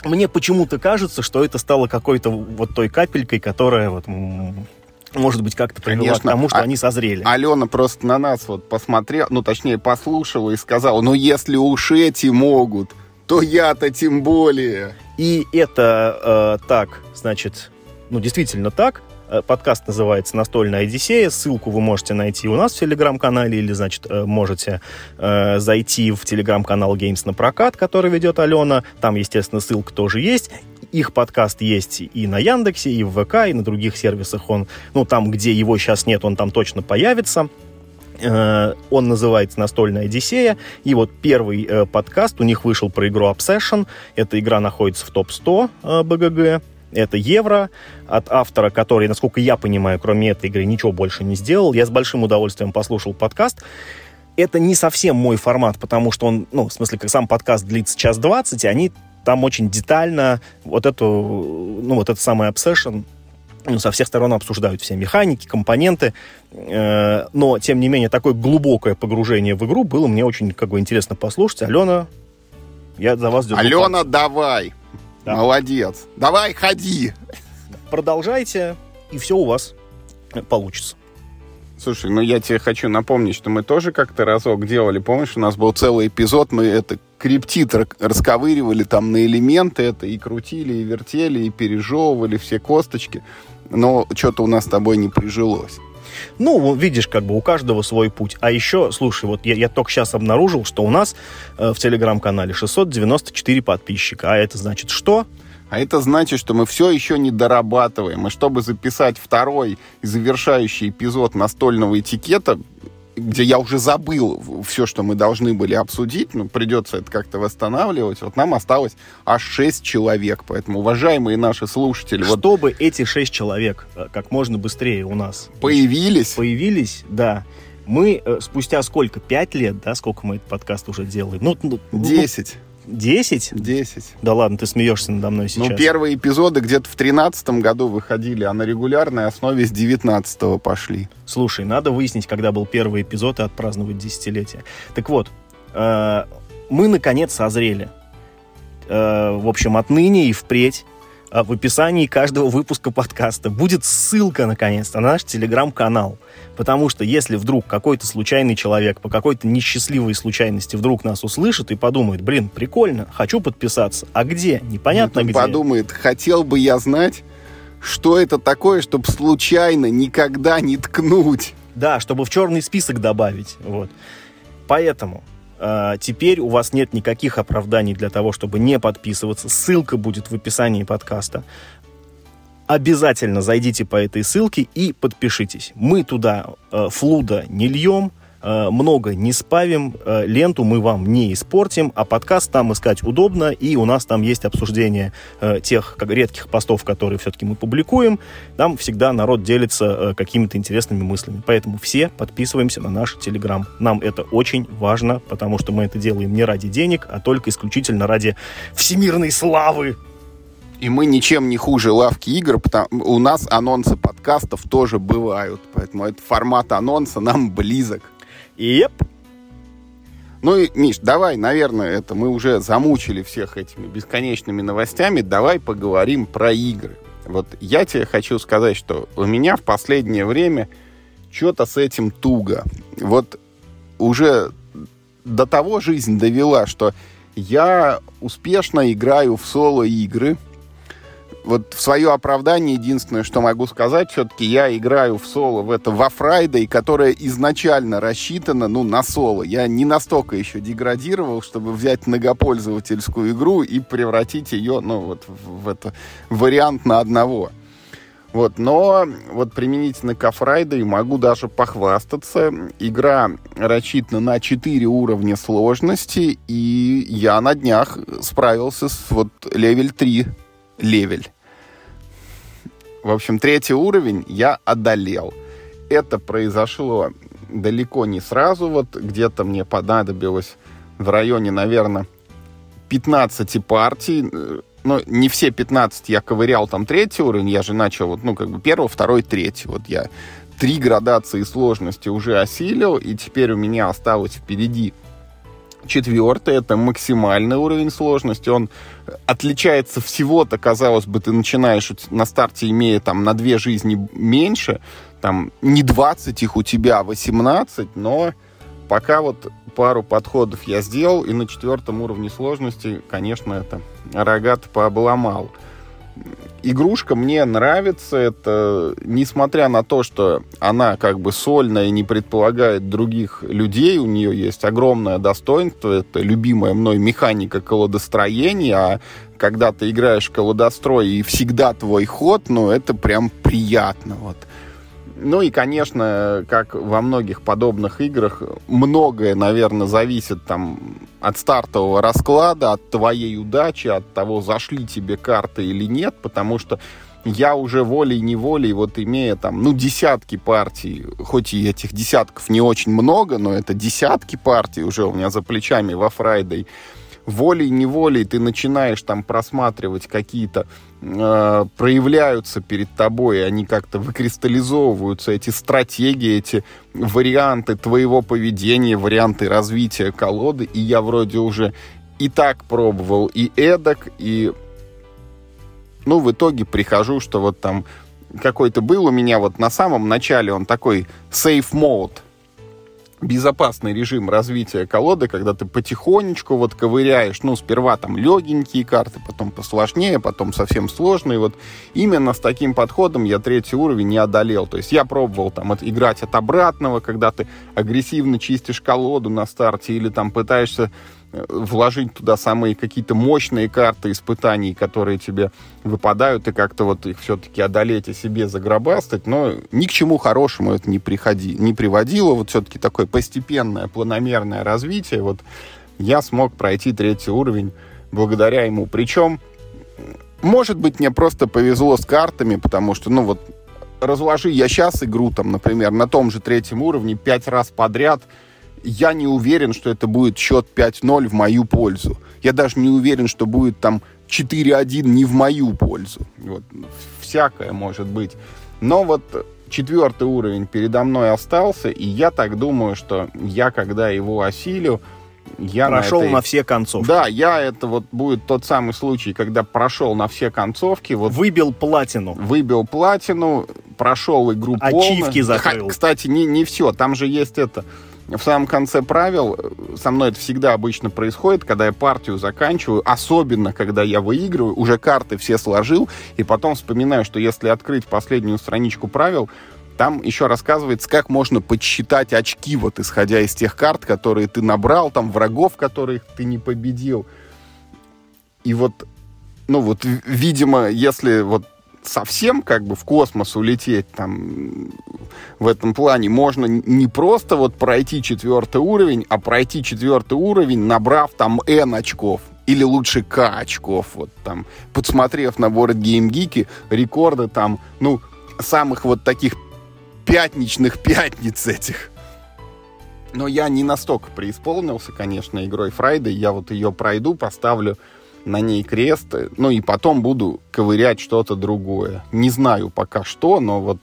Мне почему-то кажется, что это стало какой-то вот той капелькой, которая вот может быть, как-то привела Конечно. к тому, что а, они созрели. Алена просто на нас вот посмотрела, ну, точнее, послушала и сказала, ну, если уж эти могут, то я-то тем более. И это э, так, значит, ну, действительно так. Э, подкаст называется «Настольная Одиссея». Ссылку вы можете найти у нас в Телеграм-канале или, значит, э, можете э, зайти в Телеграм-канал Games на прокат, который ведет Алена. Там, естественно, ссылка тоже есть. Их подкаст есть и на Яндексе, и в ВК, и на других сервисах. Он, ну, там, где его сейчас нет, он там точно появится. Э, он называется «Настольная Одиссея». И вот первый э, подкаст у них вышел про игру Obsession. Эта игра находится в топ-100 э, БГГ. Это евро от автора, который, насколько я понимаю, кроме этой игры ничего больше не сделал. Я с большим удовольствием послушал подкаст. Это не совсем мой формат, потому что он, ну, в смысле, как сам подкаст длится час двадцать, и они там очень детально вот эту, ну, вот этот самый ну, со всех сторон обсуждают все механики, компоненты, э, но, тем не менее, такое глубокое погружение в игру было мне очень, как бы, интересно послушать. Алена, я за вас держу. Алена, пальцы. давай! Да. Молодец! Давай, ходи! Продолжайте, и все у вас получится. Слушай, ну я тебе хочу напомнить, что мы тоже как-то разок делали. Помнишь, у нас был целый эпизод, мы это криптит расковыривали там на элементы это, и крутили, и вертели, и пережевывали все косточки. Но что-то у нас с тобой не прижилось. Ну, видишь, как бы у каждого свой путь. А еще, слушай, вот я, я только сейчас обнаружил, что у нас э, в телеграм-канале 694 подписчика. А это значит что? А это значит, что мы все еще не дорабатываем. И чтобы записать второй завершающий эпизод настольного этикета, где я уже забыл все, что мы должны были обсудить, ну, придется это как-то восстанавливать. Вот нам осталось аж шесть человек, поэтому, уважаемые наши слушатели... Чтобы вот... эти шесть человек э, как можно быстрее у нас... Появились? Появились, да. Мы э, спустя сколько? Пять лет, да? Сколько мы этот подкаст уже делаем? Ну, ну, ну Десять. Десять? Десять. Да ладно, ты смеешься надо мной сейчас. Ну, первые эпизоды где-то в тринадцатом году выходили, а на регулярной основе с девятнадцатого пошли. Слушай, надо выяснить, когда был первый эпизод и отпраздновать десятилетие. Так вот, э, мы наконец созрели. Э, в общем, отныне и впредь в описании каждого выпуска подкаста будет ссылка, наконец-то, на наш телеграм-канал. Потому что если вдруг какой-то случайный человек по какой-то несчастливой случайности вдруг нас услышит и подумает, блин, прикольно, хочу подписаться, а где? Непонятно ну, где. подумает, хотел бы я знать, что это такое, чтобы случайно никогда не ткнуть. Да, чтобы в черный список добавить. Вот. Поэтому теперь у вас нет никаких оправданий для того, чтобы не подписываться. Ссылка будет в описании подкаста обязательно зайдите по этой ссылке и подпишитесь. Мы туда э, флуда не льем, много не спавим, э, ленту мы вам не испортим, а подкаст там искать удобно, и у нас там есть обсуждение э, тех редких постов, которые все-таки мы публикуем. Там всегда народ делится э, какими-то интересными мыслями. Поэтому все подписываемся на наш Телеграм. Нам это очень важно, потому что мы это делаем не ради денег, а только исключительно ради всемирной славы и мы ничем не хуже лавки игр, потому у нас анонсы подкастов тоже бывают, поэтому этот формат анонса нам близок. Yep. Ну и, Миш, давай, наверное, это мы уже замучили всех этими бесконечными новостями, давай поговорим про игры. Вот я тебе хочу сказать, что у меня в последнее время что-то с этим туго. Вот уже до того жизнь довела, что я успешно играю в соло-игры, вот в свое оправдание единственное, что могу сказать, все-таки я играю в соло в это во Friday, которая изначально рассчитана, ну, на соло. Я не настолько еще деградировал, чтобы взять многопользовательскую игру и превратить ее, ну, вот в, это вариант на одного. Вот, но вот применительно к Friday могу даже похвастаться. Игра рассчитана на 4 уровня сложности, и я на днях справился с вот level 3 level. В общем, третий уровень я одолел. Это произошло далеко не сразу. Вот где-то мне понадобилось в районе, наверное, 15 партий. Ну, не все 15 я ковырял там третий уровень. Я же начал, вот, ну, как бы первый, второй, третий. Вот я три градации сложности уже осилил, и теперь у меня осталось впереди Четвертый — это максимальный уровень сложности. Он отличается всего-то, казалось бы, ты начинаешь на старте, имея там на две жизни меньше, там не 20 их у тебя, а 18, но пока вот пару подходов я сделал, и на четвертом уровне сложности, конечно, это рогат пообломал игрушка мне нравится. Это, несмотря на то, что она как бы сольная и не предполагает других людей, у нее есть огромное достоинство. Это любимая мной механика колодостроения. А когда ты играешь колодострой и всегда твой ход, ну, это прям приятно. Вот. Ну и, конечно, как во многих подобных играх, многое, наверное, зависит там от стартового расклада, от твоей удачи, от того, зашли тебе карты или нет, потому что я уже волей-неволей, вот имея там, ну, десятки партий, хоть и этих десятков не очень много, но это десятки партий уже у меня за плечами во Фрайдей, волей-неволей ты начинаешь там просматривать какие-то, э, проявляются перед тобой, они как-то выкристаллизовываются, эти стратегии, эти варианты твоего поведения, варианты развития колоды, и я вроде уже и так пробовал, и эдак, и ну, в итоге прихожу, что вот там какой-то был у меня вот на самом начале он такой safe mode, безопасный режим развития колоды, когда ты потихонечку вот ковыряешь, ну, сперва там легенькие карты, потом посложнее, потом совсем сложные. Вот именно с таким подходом я третий уровень не одолел. То есть я пробовал там от, играть от обратного, когда ты агрессивно чистишь колоду на старте или там пытаешься вложить туда самые какие-то мощные карты испытаний, которые тебе выпадают, и как-то вот их все-таки одолеть и себе загробастать, но ни к чему хорошему это не, приходи, не приводило. Вот все-таки такое постепенное, планомерное развитие. Вот я смог пройти третий уровень благодаря ему. Причем, может быть, мне просто повезло с картами, потому что, ну вот, разложи я сейчас игру, там, например, на том же третьем уровне пять раз подряд — я не уверен, что это будет счет 5-0 в мою пользу. Я даже не уверен, что будет там 4-1 не в мою пользу. Вот, всякое может быть. Но вот четвертый уровень передо мной остался, и я так думаю, что я, когда его осилю, я прошел на, этой... на все концовки. Да, я это вот будет тот самый случай, когда прошел на все концовки. Вот выбил платину. Выбил платину, прошел игру Ачивки полно. закрыл. Кстати, не, не все. Там же есть это в самом конце правил, со мной это всегда обычно происходит, когда я партию заканчиваю, особенно когда я выигрываю, уже карты все сложил, и потом вспоминаю, что если открыть последнюю страничку правил, там еще рассказывается, как можно подсчитать очки, вот исходя из тех карт, которые ты набрал, там врагов, которых ты не победил. И вот, ну вот, видимо, если вот совсем как бы в космос улететь там в этом плане можно не просто вот пройти четвертый уровень, а пройти четвертый уровень, набрав там N очков. Или лучше К очков, вот там, подсмотрев на Board Game Geek, рекорды там, ну, самых вот таких пятничных пятниц этих. Но я не настолько преисполнился, конечно, игрой Friday. Я вот ее пройду, поставлю на ней крест, ну и потом буду ковырять что-то другое. Не знаю пока что, но вот...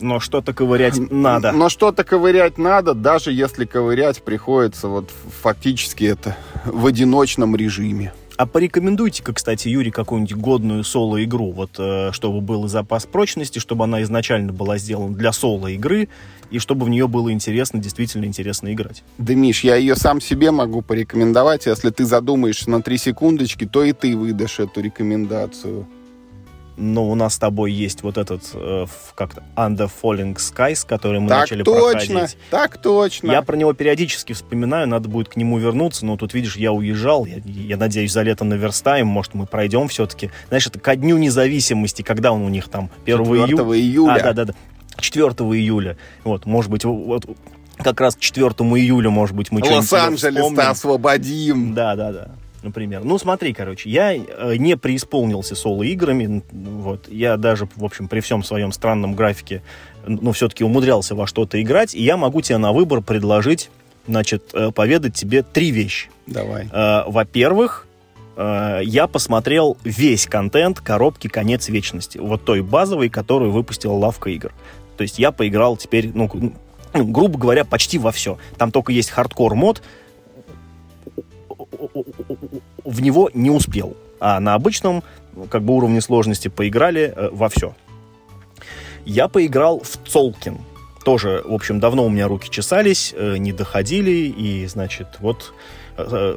Но что-то ковырять надо. Но что-то ковырять надо, даже если ковырять приходится вот фактически это в одиночном режиме. А порекомендуйте-ка, кстати, Юрий, какую-нибудь годную соло-игру, вот, э, чтобы был запас прочности, чтобы она изначально была сделана для соло-игры, и чтобы в нее было интересно, действительно интересно играть. Да, Миш, я ее сам себе могу порекомендовать. Если ты задумаешься на три секундочки, то и ты выдашь эту рекомендацию но у нас с тобой есть вот этот, э, как-то, Under Falling Skies, который мы так начали точно, проходить. Так точно, Я про него периодически вспоминаю, надо будет к нему вернуться, но тут, видишь, я уезжал, я, я надеюсь, за лето наверстаем, может, мы пройдем все-таки. Знаешь, это ко Дню независимости, когда он у них там, 1 4 июля. июля. А, да-да-да, 4 июля. Вот, может быть, вот, как раз к 4 июля, может быть, мы что-нибудь Лос-Анджелес-то освободим. Да-да-да например. Ну, смотри, короче, я э, не преисполнился соло-играми, вот, я даже, в общем, при всем своем странном графике, ну, все-таки умудрялся во что-то играть, и я могу тебе на выбор предложить, значит, э, поведать тебе три вещи. Давай. Э, во-первых, я посмотрел весь контент коробки «Конец вечности», вот той базовой, которую выпустила лавка игр. То есть я поиграл теперь, ну, грубо говоря, почти во все. Там только есть hardcore mode, в него не успел. А на обычном как бы уровне сложности поиграли э, во все. Я поиграл в Цолкин. Тоже, в общем, давно у меня руки чесались, э, не доходили, и, значит, вот э,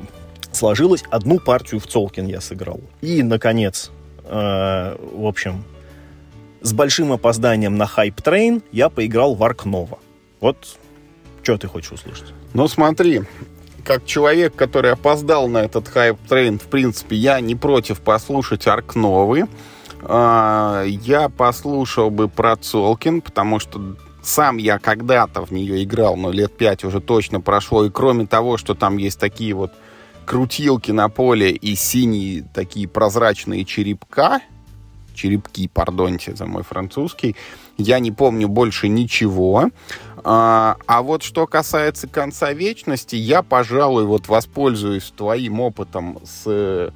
сложилось одну партию в Цолкин я сыграл. И, наконец, э, в общем, с большим опозданием на Hype Train я поиграл в Ark Nova. Вот, что ты хочешь услышать? Ну, смотри, как человек, который опоздал на этот hype train, в принципе, я не против послушать Арк Нову. А, я послушал бы про Цолкин, потому что сам я когда-то в нее играл, но лет пять уже точно прошло. И кроме того, что там есть такие вот крутилки на поле и синие такие прозрачные черепка, черепки, пардоньте за мой французский, я не помню больше ничего. А, а вот что касается конца вечности, я, пожалуй, вот воспользуюсь твоим опытом с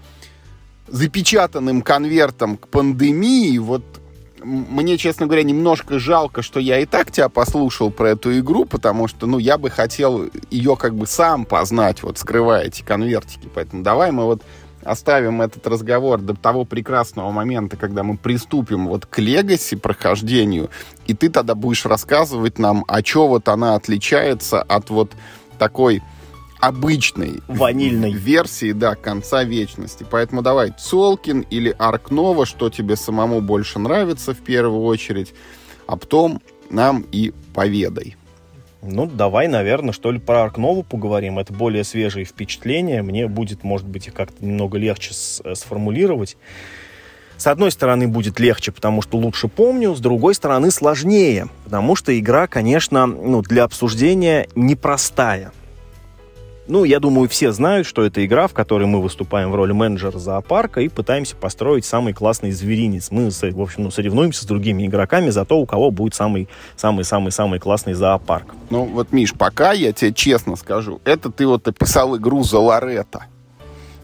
запечатанным конвертом к пандемии. Вот мне, честно говоря, немножко жалко, что я и так тебя послушал про эту игру, потому что, ну, я бы хотел ее как бы сам познать, вот, скрывая эти конвертики. Поэтому давай мы вот оставим этот разговор до того прекрасного момента, когда мы приступим вот к легаси прохождению, и ты тогда будешь рассказывать нам, а что вот она отличается от вот такой обычной ванильной версии, да, конца вечности. Поэтому давай, Цолкин или Аркнова, что тебе самому больше нравится в первую очередь, а потом нам и поведай. Ну, давай, наверное, что ли, про Аркнову поговорим. Это более свежие впечатления. Мне будет, может быть, как-то немного легче э, сформулировать. С одной стороны, будет легче, потому что лучше помню, с другой стороны, сложнее, потому что игра, конечно, ну, для обсуждения непростая. Ну, я думаю, все знают, что это игра, в которой мы выступаем в роли менеджера зоопарка и пытаемся построить самый классный зверинец. Мы, в общем, ну, соревнуемся с другими игроками за то, у кого будет самый-самый-самый-самый классный зоопарк. Ну, вот, Миш, пока я тебе честно скажу, это ты вот описал игру за Лоретто.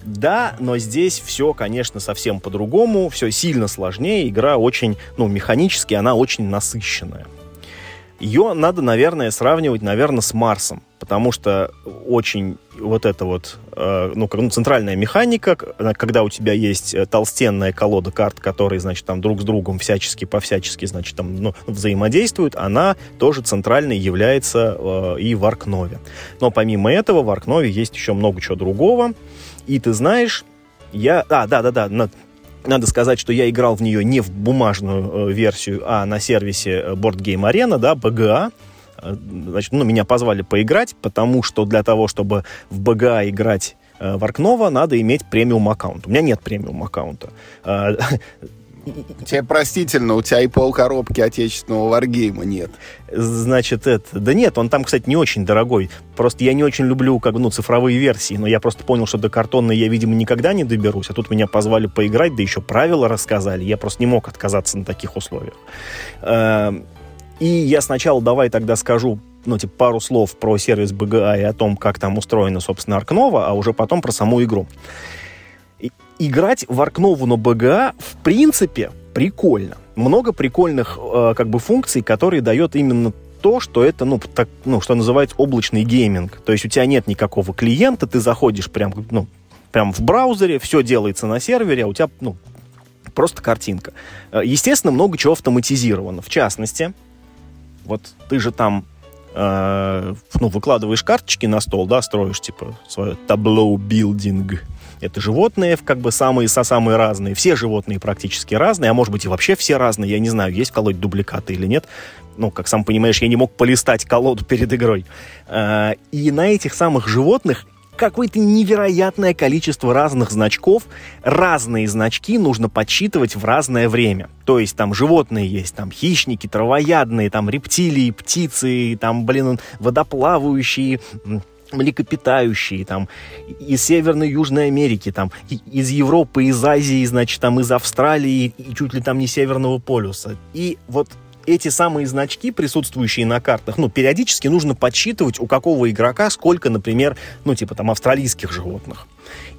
Да, но здесь все, конечно, совсем по-другому, все сильно сложнее, игра очень, ну, механически она очень насыщенная. Ее надо, наверное, сравнивать, наверное, с Марсом, потому что очень вот это вот, э, ну, как, ну, центральная механика, когда у тебя есть э, толстенная колода карт, которые, значит, там друг с другом всячески, по-всячески, значит, там, ну, взаимодействуют, она тоже центральной является э, и в Аркнове. Но помимо этого в Аркнове есть еще много чего другого, и ты знаешь, я... А, да-да-да, надо сказать, что я играл в нее не в бумажную э, версию, а на сервисе э, Board Game Arena, да, BGA. Э, значит, ну, меня позвали поиграть, потому что для того, чтобы в BGA играть э, в Аркнова, надо иметь премиум аккаунт. У меня нет премиум аккаунта. Тебе простительно, у тебя и полкоробки отечественного варгейма нет. Значит, это... Да нет, он там, кстати, не очень дорогой. Просто я не очень люблю, как ну, цифровые версии, но я просто понял, что до картонной я, видимо, никогда не доберусь, а тут меня позвали поиграть, да еще правила рассказали. Я просто не мог отказаться на таких условиях. Эм, и я сначала давай тогда скажу ну, типа, пару слов про сервис BGA и о том, как там устроена, собственно, Аркнова, а уже потом про саму игру играть в Аркнову на БГА в принципе прикольно. Много прикольных э, как бы функций, которые дает именно то, что это, ну, так, ну, что называется облачный гейминг. То есть у тебя нет никакого клиента, ты заходишь прям, ну, прям в браузере, все делается на сервере, а у тебя, ну, просто картинка. Э, естественно, много чего автоматизировано. В частности, вот ты же там э, ну, выкладываешь карточки на стол, да, строишь, типа, свое tableau building. Это животные, как бы самые со самые разные. Все животные практически разные, а может быть и вообще все разные. Я не знаю, есть в колоде дубликаты или нет. Ну, как сам понимаешь, я не мог полистать колоду перед игрой. Э, и на этих самых животных какое-то невероятное количество разных значков. Разные значки нужно подсчитывать в разное время. То есть там животные есть, там хищники, травоядные, там рептилии, птицы, там, блин, водоплавающие, млекопитающие, там, из Северной и Южной Америки, там, из Европы, из Азии, значит, там, из Австралии, и чуть ли там не Северного полюса. И вот эти самые значки, присутствующие на картах, ну, периодически нужно подсчитывать, у какого игрока сколько, например, ну, типа там австралийских животных.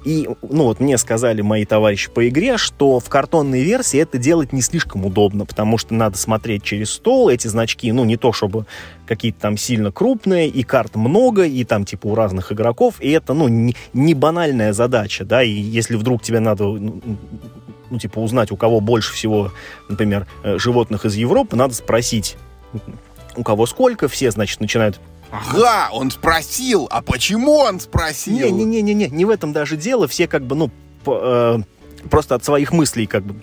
И, ну, вот мне сказали мои товарищи по игре, что в картонной версии это делать не слишком удобно, потому что надо смотреть через стол, эти значки, ну, не то чтобы какие-то там сильно крупные, и карт много, и там, типа, у разных игроков, и это, ну, не, не банальная задача, да, и если вдруг тебе надо ну, типа, узнать, у кого больше всего, например, э, животных из Европы, надо спросить, у кого сколько, все, значит, начинают Ага, он спросил, а почему он спросил? Не-не-не, не, не в этом даже дело, все как бы, ну, по, э, просто от своих мыслей как бы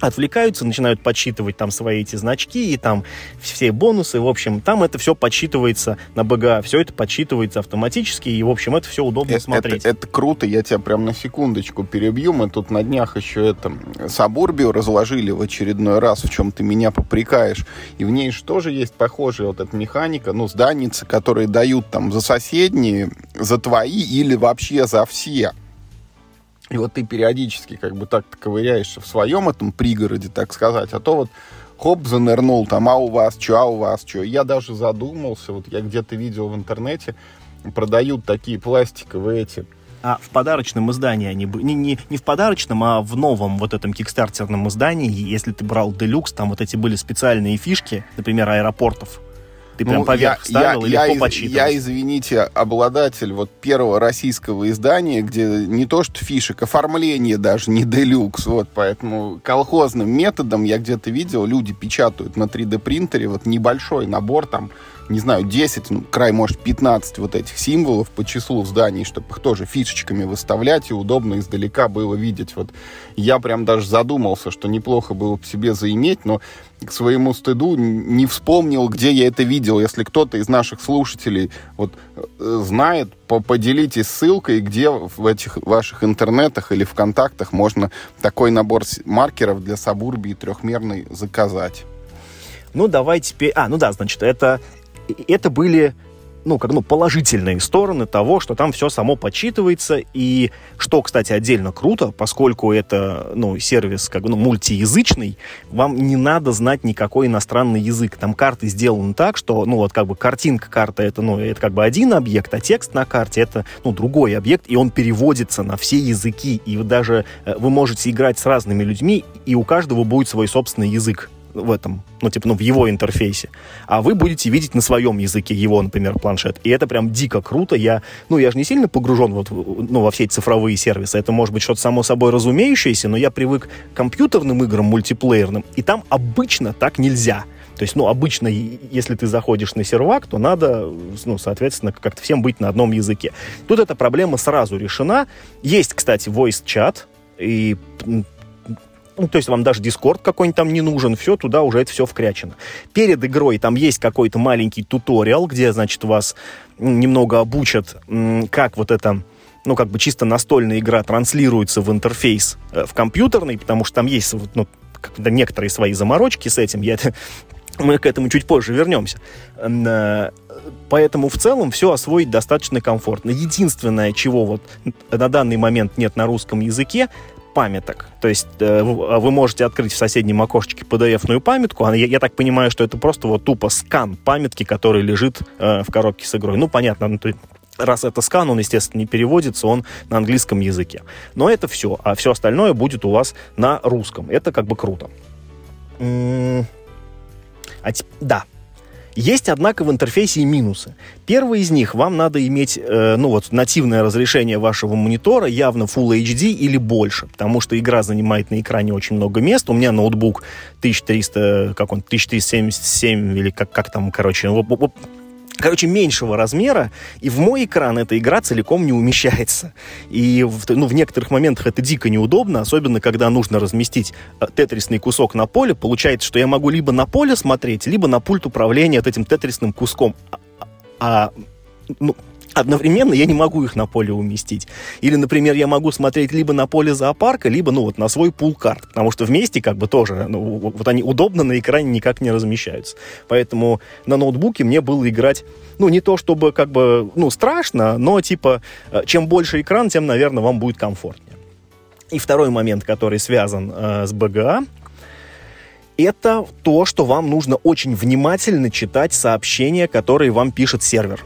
отвлекаются, начинают подсчитывать там свои эти значки и там все бонусы. В общем, там это все подсчитывается на БГА, все это подсчитывается автоматически, и, в общем, это все удобно это, смотреть. Это, это круто, я тебя прям на секундочку перебью. Мы тут на днях еще это Сабурбию разложили в очередной раз, в чем ты меня попрекаешь. И в ней же тоже есть похожая вот эта механика, ну, зданицы, которые дают там за соседние, за твои или вообще за все. И вот ты периодически как бы так ковыряешься в своем этом пригороде, так сказать, а то вот хоп, занырнул там, а у вас что, а у вас что. Я даже задумался, вот я где-то видел в интернете, продают такие пластиковые эти а в подарочном издании они были. Не, не, не в подарочном, а в новом вот этом кикстартерном издании. Если ты брал делюкс, там вот эти были специальные фишки, например, аэропортов. Ты ну, прям поверх я, ставил я, и легко я, я, извините, обладатель вот первого российского издания, где не то что фишек, оформление даже не делюкс. Вот, поэтому колхозным методом я где-то видел, люди печатают на 3D принтере вот небольшой набор там не знаю, 10, ну, край, может, 15 вот этих символов по числу зданий, чтобы их тоже фишечками выставлять, и удобно издалека было видеть. Вот я прям даже задумался, что неплохо было бы себе заиметь, но к своему стыду не вспомнил, где я это видел. Если кто-то из наших слушателей вот э, знает, поделитесь ссылкой, где в этих ваших интернетах или в контактах можно такой набор маркеров для Сабурбии трехмерный заказать. Ну, давай теперь... А, ну да, значит, это это были ну, как, ну, положительные стороны того, что там все само подсчитывается, и что, кстати, отдельно круто, поскольку это, ну, сервис, как ну, мультиязычный, вам не надо знать никакой иностранный язык. Там карты сделаны так, что, ну, вот, как бы картинка карта, это, ну, это как бы один объект, а текст на карте это, ну, другой объект, и он переводится на все языки, и вы даже, э, вы можете играть с разными людьми, и у каждого будет свой собственный язык в этом, ну, типа, ну, в его интерфейсе. А вы будете видеть на своем языке его, например, планшет. И это прям дико круто. Я, ну, я же не сильно погружен вот, ну, во все эти цифровые сервисы. Это может быть что-то само собой разумеющееся, но я привык к компьютерным играм мультиплеерным, и там обычно так нельзя. То есть, ну, обычно, если ты заходишь на сервак, то надо, ну, соответственно, как-то всем быть на одном языке. Тут эта проблема сразу решена. Есть, кстати, voice-чат, и ну, то есть вам даже Discord какой-нибудь там не нужен, все, туда уже это все вкрячено. Перед игрой там есть какой-то маленький туториал, где, значит, вас немного обучат, как вот это ну, как бы чисто настольная игра транслируется в интерфейс э, в компьютерный, потому что там есть ну, некоторые свои заморочки с этим. Я, мы к этому чуть позже вернемся. Э, поэтому в целом все освоить достаточно комфортно. Единственное, чего вот на данный момент нет на русском языке, памяток. То есть э, вы можете открыть в соседнем окошечке PDF-ную памятку, а я, я так понимаю, что это просто вот тупо скан памятки, который лежит э, в коробке с игрой. Ну, понятно, ну, раз это скан, он, естественно, не переводится, он на английском языке. Но это все, а все остальное будет у вас на русском. Это как бы круто. А, да. Есть, однако, в интерфейсе и минусы. Первый из них, вам надо иметь, э, ну вот, нативное разрешение вашего монитора, явно Full HD или больше, потому что игра занимает на экране очень много места. У меня ноутбук 1300, как он, 1377 или как, как там, короче, короче, меньшего размера, и в мой экран эта игра целиком не умещается. И в, ну, в некоторых моментах это дико неудобно, особенно когда нужно разместить э, тетрисный кусок на поле. Получается, что я могу либо на поле смотреть, либо на пульт управления этим тетрисным куском. А, а ну, одновременно я не могу их на поле уместить. Или, например, я могу смотреть либо на поле зоопарка, либо, ну, вот на свой пул карт, потому что вместе как бы тоже, ну, вот они удобно на экране никак не размещаются. Поэтому на ноутбуке мне было играть, ну, не то чтобы как бы, ну, страшно, но типа, э, чем больше экран, тем, наверное, вам будет комфортнее. И второй момент, который связан э, с BGA, это то, что вам нужно очень внимательно читать сообщения, которые вам пишет сервер.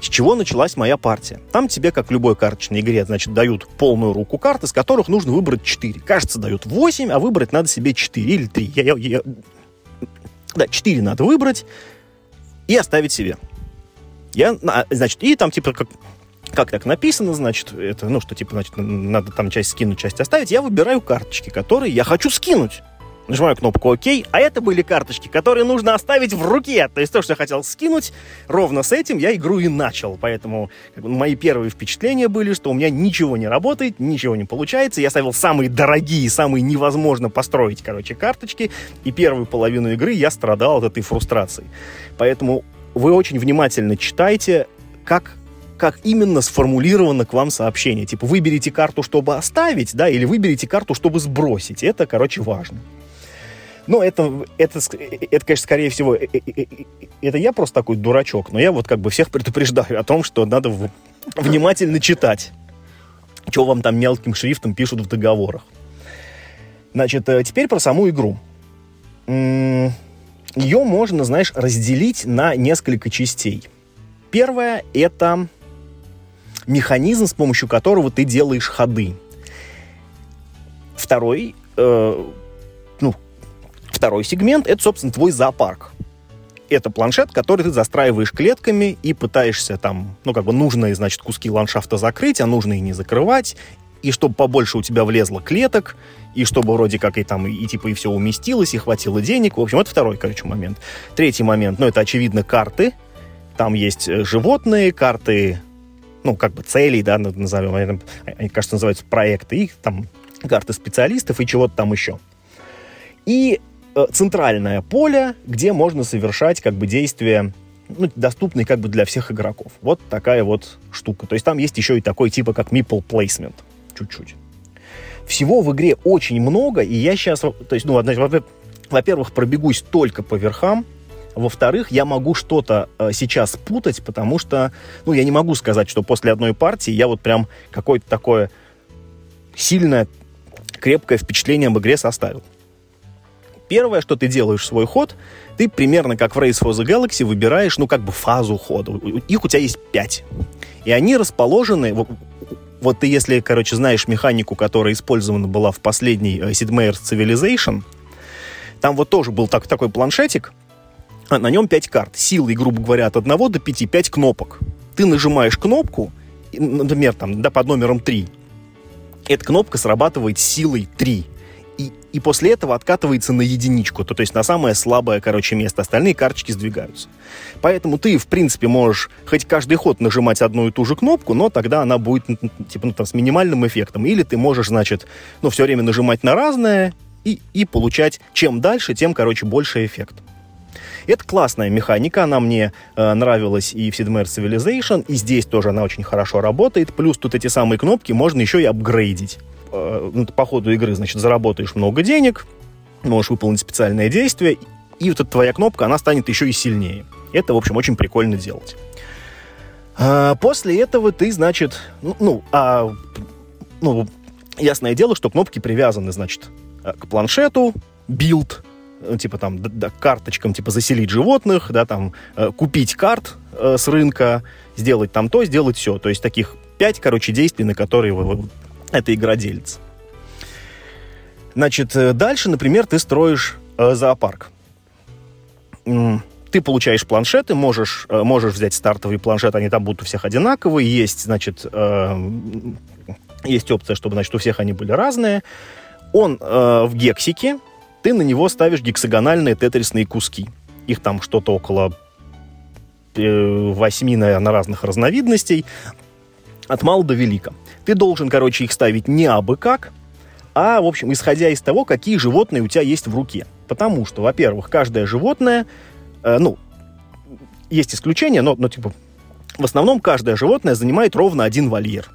С чего началась моя партия? Там тебе, как в любой карточной игре, значит, дают полную руку карт, из которых нужно выбрать 4. Кажется, дают 8, а выбрать надо себе 4 или 3. Я, я, я... Да, 4 надо выбрать и оставить себе. Я, значит, и там типа как, как так написано, значит, это, ну, что типа, значит, надо там часть скинуть, часть оставить. Я выбираю карточки, которые я хочу скинуть нажимаю кнопку ОК, а это были карточки, которые нужно оставить в руке. То есть то, что я хотел скинуть, ровно с этим я игру и начал. Поэтому как бы, мои первые впечатления были, что у меня ничего не работает, ничего не получается. Я ставил самые дорогие, самые невозможно построить, короче, карточки. И первую половину игры я страдал от этой фрустрации. Поэтому вы очень внимательно читайте, как как именно сформулировано к вам сообщение. Типа, выберите карту, чтобы оставить, да, или выберите карту, чтобы сбросить. Это, короче, важно. Ну, это, это, это, конечно, скорее всего, э, э, э, это я просто такой дурачок, но я вот как бы всех предупреждаю о том, что надо внимательно читать, что вам там мелким шрифтом пишут в договорах. Значит, теперь про саму игру. Ее можно, знаешь, разделить на несколько частей. Первое — это механизм, с помощью которого ты делаешь ходы. Второй Второй сегмент — это, собственно, твой зоопарк. Это планшет, который ты застраиваешь клетками и пытаешься там, ну, как бы нужные, значит, куски ландшафта закрыть, а нужные не закрывать, и чтобы побольше у тебя влезло клеток, и чтобы вроде как и там, и, типа и все уместилось, и хватило денег. В общем, это второй, короче, момент. Третий момент, ну, это, очевидно, карты. Там есть э, животные, карты, ну, как бы целей, да, назовем, они, кажется, называются проекты, их там карты специалистов и чего-то там еще. И центральное поле, где можно совершать как бы действия ну, доступные как бы для всех игроков. Вот такая вот штука. То есть там есть еще и такой типа как meeple placement. Чуть-чуть. Всего в игре очень много, и я сейчас, то есть, ну, во-первых, пробегусь только по верхам, во-вторых, я могу что-то э, сейчас путать, потому что, ну, я не могу сказать, что после одной партии я вот прям какое-то такое сильное, крепкое впечатление об игре составил. Первое, что ты делаешь свой ход, ты примерно как в Race for the Galaxy выбираешь, ну, как бы фазу хода. Их у тебя есть пять. И они расположены... Вот, ты, если, короче, знаешь механику, которая использована была в последней э, Sid Meier's Civilization, там вот тоже был так, такой планшетик, а на нем 5 карт. Силой, грубо говоря, от 1 до 5, 5 кнопок. Ты нажимаешь кнопку, например, там, да, под номером 3. Эта кнопка срабатывает силой 3 и, после этого откатывается на единичку, то, то есть на самое слабое, короче, место. Остальные карточки сдвигаются. Поэтому ты, в принципе, можешь хоть каждый ход нажимать одну и ту же кнопку, но тогда она будет, типа, ну, там, с минимальным эффектом. Или ты можешь, значит, ну, все время нажимать на разное и, и получать, чем дальше, тем, короче, больше эффект. Это классная механика, она мне э, нравилась и в Sid Civilization, и здесь тоже она очень хорошо работает. Плюс тут эти самые кнопки можно еще и апгрейдить. Э, ну, по ходу игры, значит, заработаешь много денег, можешь выполнить специальное действие, и вот эта твоя кнопка, она станет еще и сильнее. Это, в общем, очень прикольно делать. А после этого ты, значит, ну, ну, а, ну, ясное дело, что кнопки привязаны, значит, э, к планшету, build, э, типа там, да, карточкам, типа заселить животных, да, там, купить карт с рынка, сделать там то, сделать сё. То есть таких пять, короче, действий, на которые вы, игра делится. Значит, э, дальше, например, ты строишь э, зоопарк. ты получаешь планшеты, можешь, э, можешь взять стартовый планшет, они там будут у всех одинаковые, есть, значит, э, есть опция, чтобы, значит, у всех они были разные. Он э, в гексике, ты на него ставишь гексагональные тетрисные куски. Их там что-то около э, восьми, наверное, разных разновидностей. От мала до велика. Ты должен, короче, их ставить не абы как, а, в общем, исходя из того, какие животные у тебя есть в руке. Потому что, во-первых, каждое животное, э, ну, есть исключения, но, но, типа, в основном каждое животное занимает ровно один вольер.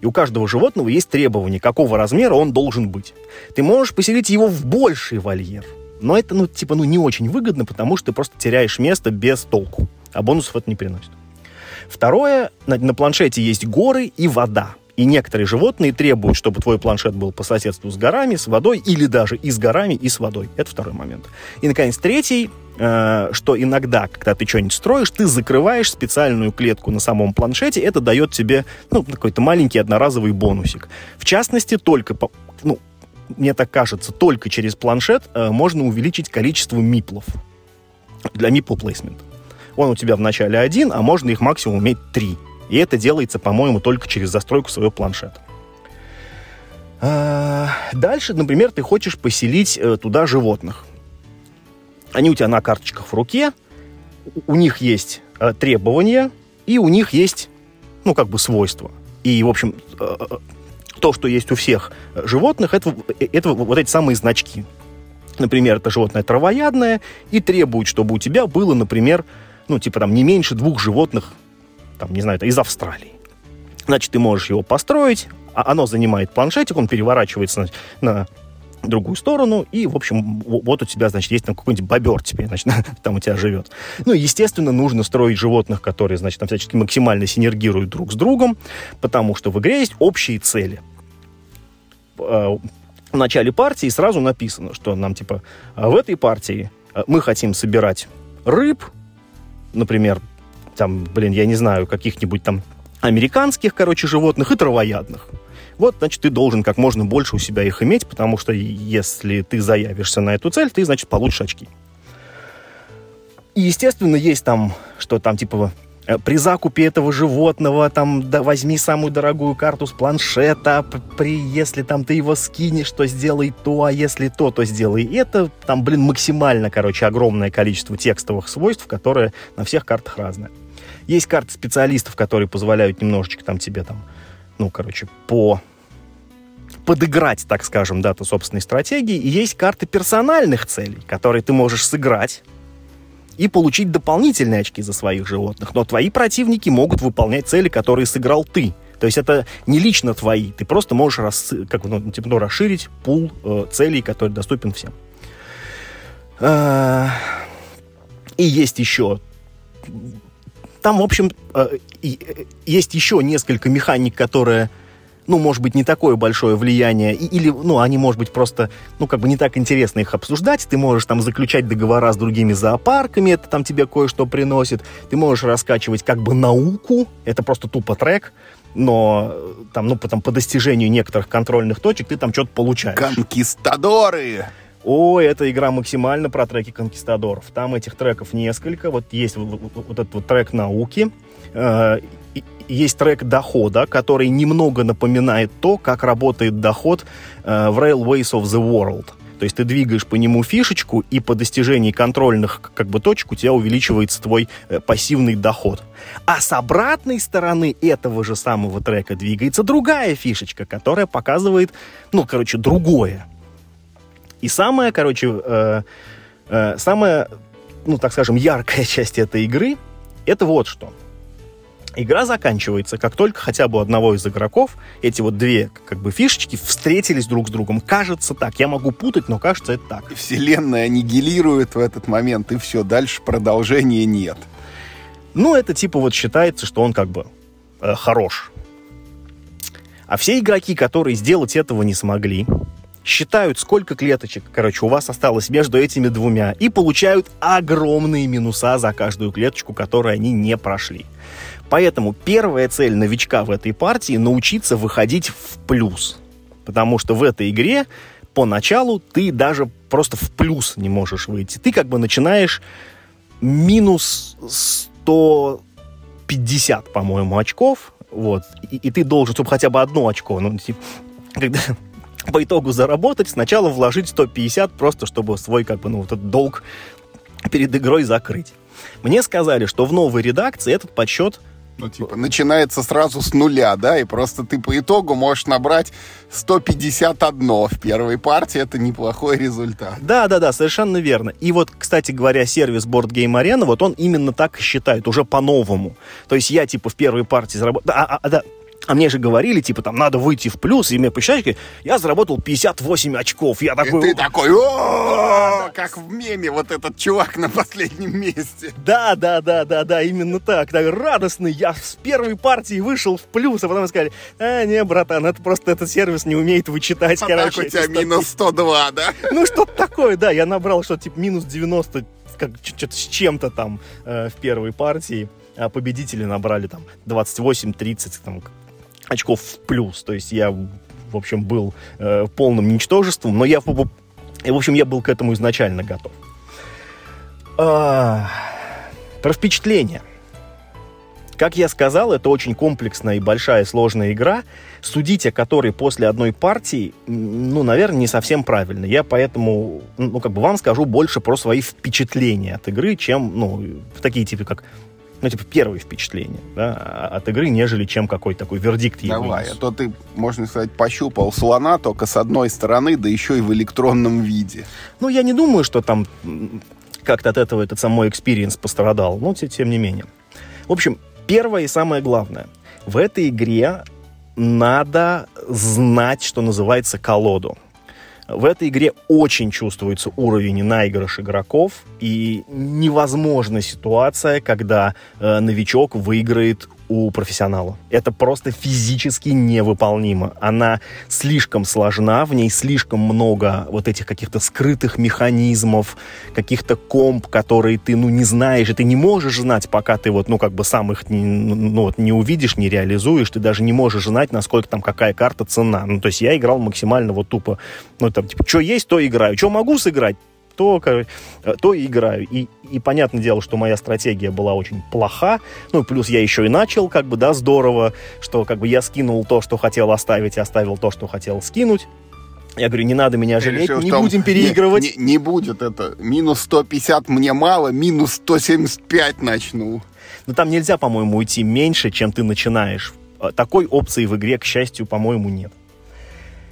И у каждого животного есть требования, какого размера он должен быть. Ты можешь поселить его в больший вольер. Но это, ну, типа, ну, не очень выгодно, потому что ты просто теряешь место без толку. А бонусов это не приносит. Второе, на, на планшете есть горы и вода. И некоторые животные требуют, чтобы твой планшет был по соседству с горами, с водой, или даже и с горами, и с водой. Это второй момент. И, наконец, третий, э, что иногда, когда ты что-нибудь строишь, ты закрываешь специальную клетку на самом планшете, это дает тебе, ну, какой-то маленький одноразовый бонусик. В частности, только, по, ну, мне так кажется, только через планшет э, можно увеличить количество миплов для мипл placement. Он у тебя в начале один, а можно их максимум иметь три. И это делается, по-моему, только через застройку своего планшета. А, дальше, например, ты хочешь поселить э, туда животных. Они у тебя на карточках в руке, у них есть э, требования, и у них есть, ну, как бы свойства. И, в общем, э, то, что есть у всех животных, это, это вот эти самые значки. Например, это животное травоядное и требует, чтобы у тебя было, например, ну, типа там не меньше двух животных там, не знаю, это из Австралии. Значит, ты можешь его построить, а оно занимает планшетик, он переворачивается на, на другую сторону, и, в общем, вот у тебя, значит, есть там какой-нибудь бобер теперь, значит, там у тебя живет. Ну, естественно, нужно строить животных, которые, значит, там всячески максимально синергируют друг с другом, потому что в игре есть общие цели. А, в начале партии сразу написано, что нам, типа, «А в этой партии мы хотим собирать рыб, например, там, блин, я не знаю, каких-нибудь там американских, короче, животных и травоядных. Вот, значит, ты должен как можно больше у себя их иметь, потому что если ты заявишься на эту цель, ты, значит, получишь очки. И, естественно, есть там, что там, типа, при закупе этого животного, там, да, возьми самую дорогую карту с планшета, при, если там ты его скинешь, то сделай то, а если то, то сделай это. Там, блин, максимально, короче, огромное количество текстовых свойств, которые на всех картах разные. Есть карты специалистов, которые позволяют немножечко там тебе там, ну, короче, по подыграть, так скажем, дату собственной стратегии. И есть карты персональных целей, которые ты можешь сыграть и получить дополнительные очки за своих животных. Но твои противники могут выполнять цели, которые сыграл ты. То есть это не лично твои. Ты просто можешь рас, как, ну, типа, ну, расширить пул э, целей, который доступен всем. А, и есть еще там, в общем, э, есть еще несколько механик, которые ну, может быть, не такое большое влияние, или, ну, они, может быть, просто, ну, как бы не так интересно их обсуждать, ты можешь там заключать договора с другими зоопарками, это там тебе кое-что приносит, ты можешь раскачивать как бы науку, это просто тупо трек, но э, там, ну, потом по достижению некоторых контрольных точек ты там что-то получаешь. Конкистадоры! Ой, эта игра максимально про треки конкистадоров. Там этих треков несколько. Вот есть вот, вот, вот этот вот трек науки. Э, есть трек дохода, который немного напоминает то, как работает доход э, в Railways of the World. То есть ты двигаешь по нему фишечку, и по достижении контрольных как бы точек у тебя увеличивается твой э, пассивный доход. А с обратной стороны этого же самого трека двигается другая фишечка, которая показывает, ну, короче, другое. И самая, короче, э, э, самая, ну, так скажем, яркая часть этой игры — это вот что. Игра заканчивается, как только хотя бы у одного из игроков эти вот две как бы фишечки встретились друг с другом. Кажется так. Я могу путать, но кажется это так. Вселенная аннигилирует в этот момент, и все, дальше продолжения нет. Ну, это типа вот считается, что он как бы э, хорош. А все игроки, которые сделать этого не смогли, считают, сколько клеточек, короче, у вас осталось между этими двумя, и получают огромные минуса за каждую клеточку, которую они не прошли. Поэтому первая цель новичка в этой партии — научиться выходить в плюс. Потому что в этой игре поначалу ты даже просто в плюс не можешь выйти. Ты как бы начинаешь минус 150, по-моему, очков, вот, и, и ты должен, чтобы хотя бы одно очко, ну, типа, когда по итогу заработать, сначала вложить 150, просто чтобы свой, как бы, ну, этот долг перед игрой закрыть. Мне сказали, что в новой редакции этот подсчет ну, типа, начинается сразу с нуля, да, и просто ты по итогу можешь набрать 151 в первой партии, это неплохой результат. Да, да, да, совершенно верно. И вот, кстати говоря, сервис Board Game Arena, вот он именно так считает, уже по-новому. То есть я, типа, в первой партии заработал... А, а, да, а мне же говорили, типа, там, надо выйти в плюс, и мне посчитали, я заработал 58 очков. Я такой... И ты такой, о как в меме вот этот чувак на последнем месте. Да, да, да, да, да, именно так. Так радостный, я с первой партии вышел в плюс, а потом сказали, а, не, братан, это просто этот сервис не умеет вычитать, а короче. Так у тебя минус 102, да? Ну, что-то такое, да, я набрал что-то типа минус 90, как что-то с чем-то там э, в первой партии а победители набрали там 28-30, там, очков в плюс. То есть я, в общем, был э, полным ничтожеством, но я, в общем, я был к этому изначально готов. А, про впечатление. Как я сказал, это очень комплексная и большая сложная игра, судить о которой после одной партии, ну, наверное, не совсем правильно. Я поэтому, ну, как бы вам скажу больше про свои впечатления от игры, чем, ну, такие типы, как ну, типа, первые впечатления да, от игры, нежели чем какой-то такой вердикт Давай, а то ты, можно сказать, пощупал слона только с одной стороны, да еще и в электронном виде. Ну, я не думаю, что там как-то от этого этот самой experience пострадал, но тем не менее. В общем, первое и самое главное. В этой игре надо знать, что называется, колоду. В этой игре очень чувствуется уровень наигрыш игроков, и невозможна ситуация, когда э, новичок выиграет у профессионала. Это просто физически невыполнимо. Она слишком сложна, в ней слишком много вот этих каких-то скрытых механизмов, каких-то комп, которые ты, ну, не знаешь, и ты не можешь знать, пока ты вот, ну, как бы сам их ну, вот, не увидишь, не реализуешь, ты даже не можешь знать, насколько там какая карта цена. Ну, то есть я играл максимально вот тупо, ну, там, типа, что есть, то играю, что могу сыграть, то, то и играю. И, и понятное дело, что моя стратегия была очень плоха. Ну, плюс я еще и начал, как бы, да, здорово, что как бы я скинул то, что хотел оставить, и оставил то, что хотел скинуть. Я говорю, не надо меня жалеть, решил, не будем переигрывать. Не, не, не будет это. Минус 150 мне мало, минус 175 начну. Но там нельзя, по-моему, уйти меньше, чем ты начинаешь. Такой опции в игре, к счастью, по-моему, нет.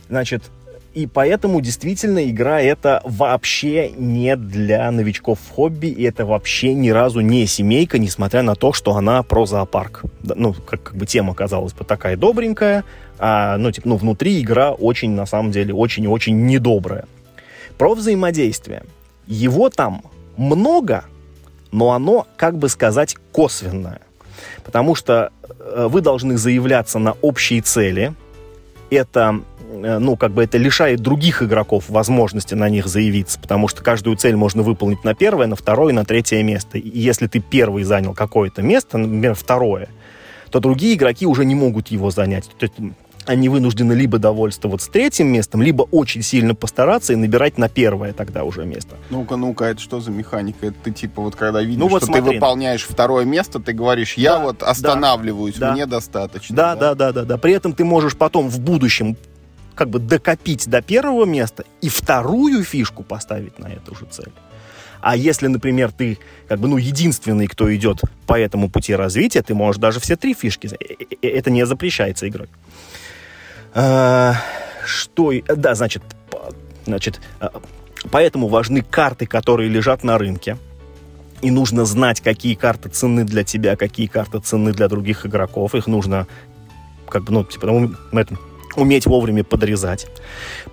Значит, и поэтому действительно игра это вообще не для новичков в хобби, и это вообще ни разу не семейка, несмотря на то, что она про зоопарк. Ну, как, как бы тема, казалось бы, такая добренькая, а, ну, типа, ну, внутри игра очень, на самом деле, очень-очень недобрая. Про взаимодействие. Его там много, но оно, как бы сказать, косвенное. Потому что э, вы должны заявляться на общие цели. Это ну, как бы это лишает других игроков возможности на них заявиться, потому что каждую цель можно выполнить на первое, на второе, на третье место. И если ты первый занял какое-то место, например, второе, то другие игроки уже не могут его занять. То есть они вынуждены либо довольствоваться третьим местом, либо очень сильно постараться и набирать на первое тогда уже место. Ну-ка, ну-ка, это что за механика? Это ты типа вот когда видишь, ну, вот что смотри. ты выполняешь второе место, ты говоришь, я да, вот останавливаюсь, да, мне достаточно. Да, да, да, да, да. При этом ты можешь потом в будущем как бы докопить до первого места и вторую фишку поставить на эту же цель. А если, например, ты как бы, ну, единственный, кто идет по этому пути развития, ты можешь даже все три фишки. Э, э, э, это не запрещается игрой. А, что... Да, значит, значит, поэтому важны карты, которые лежат на рынке. И нужно знать, какие карты ценны для тебя, какие карты ценны для других игроков. Их нужно как бы, ну, типа, ну, это, уметь вовремя подрезать.